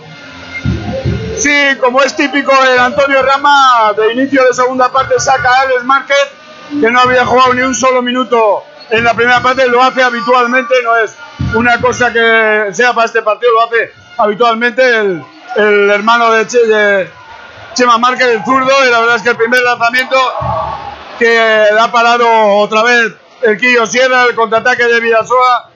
Sí, como es típico el Antonio Rama, de inicio de segunda parte saca a Alex Márquez, que no había jugado ni un solo minuto en la primera parte, lo hace habitualmente, no es una cosa que sea para este partido, lo hace habitualmente el, el hermano de, de Chema Márquez, el zurdo, y la verdad es que el primer lanzamiento que ha parado otra vez el Quillo Sierra, el contraataque de Vidasoa,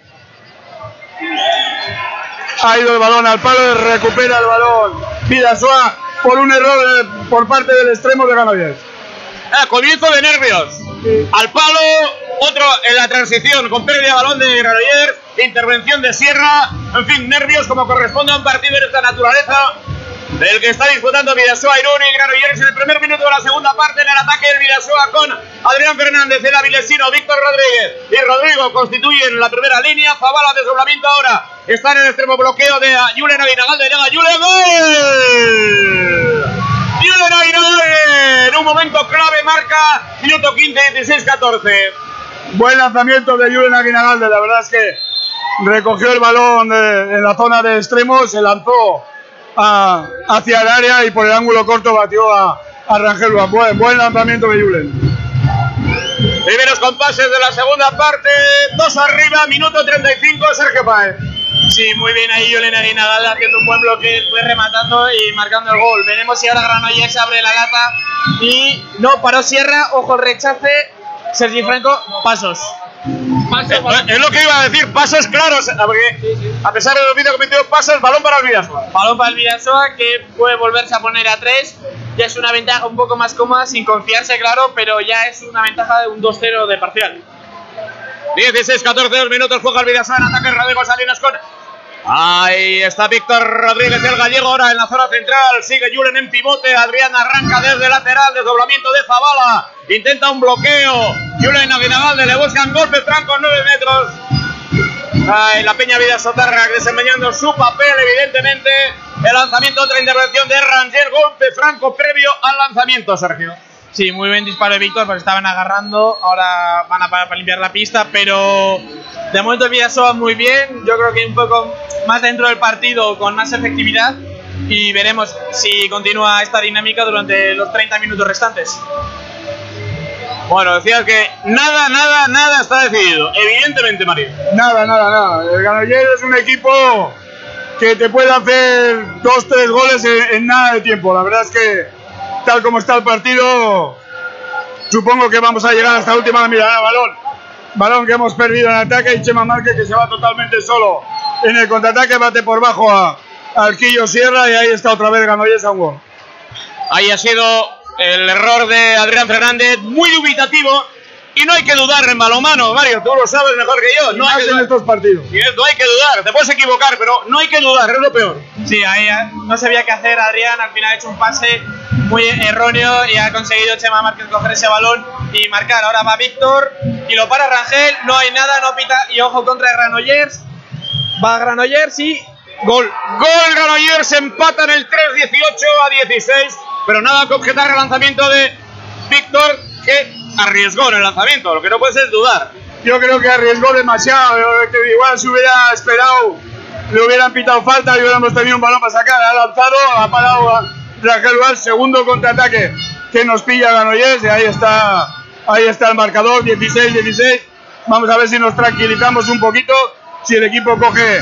ha ido el balón al palo y recupera el balón Vidasoa por un error eh, por parte del extremo de Granollers. Ah, comienzo de nervios. Al palo, otro en la transición con pérdida de balón de Granollers, intervención de Sierra, en fin, nervios como corresponde a un partido de esta naturaleza del que está disputando Vidasoa Irún y Granollers en el primer minuto de la segunda parte en el ataque del Vidasoa con Adrián Fernández, el avilesino, Víctor Rodríguez y Rodrigo constituyen la primera línea, Zavala desdoblamiento ahora, está en el extremo bloqueo de Julen Aguinagalde, llega Julen, gol. Julen Aguinagalde en un momento clave marca minuto 15, 16, 14. Buen lanzamiento de Julen Aguinagalde, la verdad es que recogió el balón de- en la zona de extremo, se lanzó a- hacia el área y por el ángulo corto batió a, a Rangel. Buen, buen lanzamiento de Julen. Primeros compases de la segunda parte, dos arriba, minuto 35, Sergio Páez. Sí, muy bien ahí Yolena Aguinagalde haciendo un buen bloque, fue rematando y marcando el gol. Veremos si ahora Granollers abre la lata y no paró Sierra, ojo el rechace, Sergi Franco, pasos. Pasos, Eh, Es lo que iba a decir, pasos claros, porque a pesar de los vídeos cometidos pasos, balón para el Vidasoa. Balón para el Vidasoa que puede volverse a poner a 3. Ya es una ventaja un poco más cómoda, sin confiarse, claro, pero ya es una ventaja de un 2-0 de parcial. 16, 14, dos minutos, juega el Vidasoa en ataque, Rodrigo Salinas con... Ahí está Víctor Rodríguez, el gallego, ahora en la zona central, sigue Julen en pivote, Adrián arranca desde lateral, desdoblamiento de Zabala, intenta un bloqueo, Julen Aguinagalde, le buscan golpe franco, 9 metros. Ay, la Peña Vida Sotarra desempeñando su papel, evidentemente. El lanzamiento, otra intervención de Rangel, golpe franco previo al lanzamiento, Sergio. Sí, muy buen disparo de Víctor, porque estaban agarrando. Ahora van a parar para limpiar la pista, pero de momento el Vidasoa muy bien. Yo creo que un poco más dentro del partido, con más efectividad. Y veremos si continúa esta dinámica durante los 30 minutos restantes. Bueno, decías que nada, nada, nada está decidido. Evidentemente, Mario. Nada, nada, nada. El Granollers es un equipo que te puede hacer dos, tres goles en, en nada de tiempo. La verdad es que tal como está el partido, supongo que vamos a llegar hasta la última mirada. Balón, balón que hemos perdido en ataque y Chema Márquez que se va totalmente solo en el contraataque, bate por bajo a, al Quillo Sierra y ahí está otra vez Granollers a un gol. Ahí ha sido el error de Adrián Fernández, muy dubitativo. Y no hay que dudar en balomano, Mario, tú lo sabes mejor que yo. No hay que en dudar. estos partidos. Y no hay que dudar, te puedes equivocar, pero no hay que dudar, es lo peor. Sí, ahí eh, no sabía qué hacer Adrián, al final ha hecho un pase muy erróneo y ha conseguido Chema Márquez coger ese balón y marcar. Ahora va Víctor y lo para Rangel, no hay nada, no pita y ojo contra Granollers. Va Granollers y gol. Gol Granollers, empatan el 3-18 a 16, pero nada que objetar el lanzamiento de Víctor, que arriesgó en el lanzamiento, lo que no puedes es dudar. Yo creo que arriesgó demasiado. igual si hubiera esperado, le hubieran pitado falta y hubiéramos tenido un balón para sacar. Ha lanzado, ha parado a Val, segundo contraataque que nos pilla Granollers y ahí está, ahí está el marcador, 16-16. Vamos a ver si nos tranquilizamos un poquito, si el equipo coge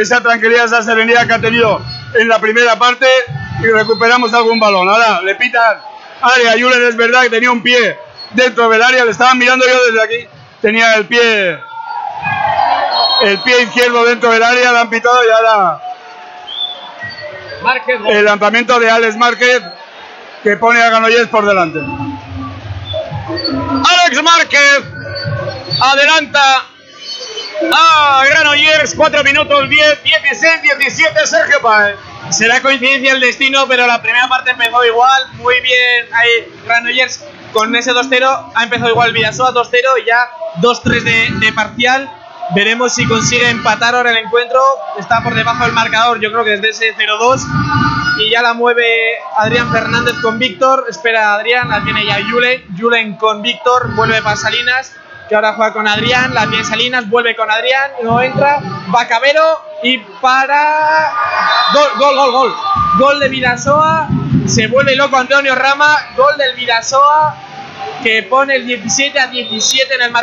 esa tranquilidad, esa serenidad que ha tenido en la primera parte y recuperamos algún balón. Ahora le pitan área, Julen es verdad que tenía un pie dentro del área, le estaban mirando yo desde aquí, tenía el pie el pie izquierdo dentro del área, le han pitado y ahora Márquez, el lanzamiento de Alex Márquez que pone a Granollers por delante. Alex Márquez adelanta a Granollers, 4 minutos 10, 16, 17, Sergio Páez. Será coincidencia el destino, pero la primera parte empezó igual, muy bien. Ahí Granollers con ese 2-0 ha empezado igual Vidasoa 2-0 y ya 2-3 de, de parcial. Veremos si consigue empatar ahora el encuentro. Está por debajo del marcador, yo creo que desde ese 0-2. Y ya la mueve Adrián Fernández con Víctor. Espera a Adrián, la tiene ya Julen. Julen con Víctor, vuelve para Salinas, que ahora juega con Adrián. La tiene Salinas, vuelve con Adrián, no entra. Va Cabero y para. Gol, gol, gol, gol. Gol de Vidasoa. Se vuelve loco Antonio Rama. Gol del Vidasoa que pone el 17 a 17 en el marcador.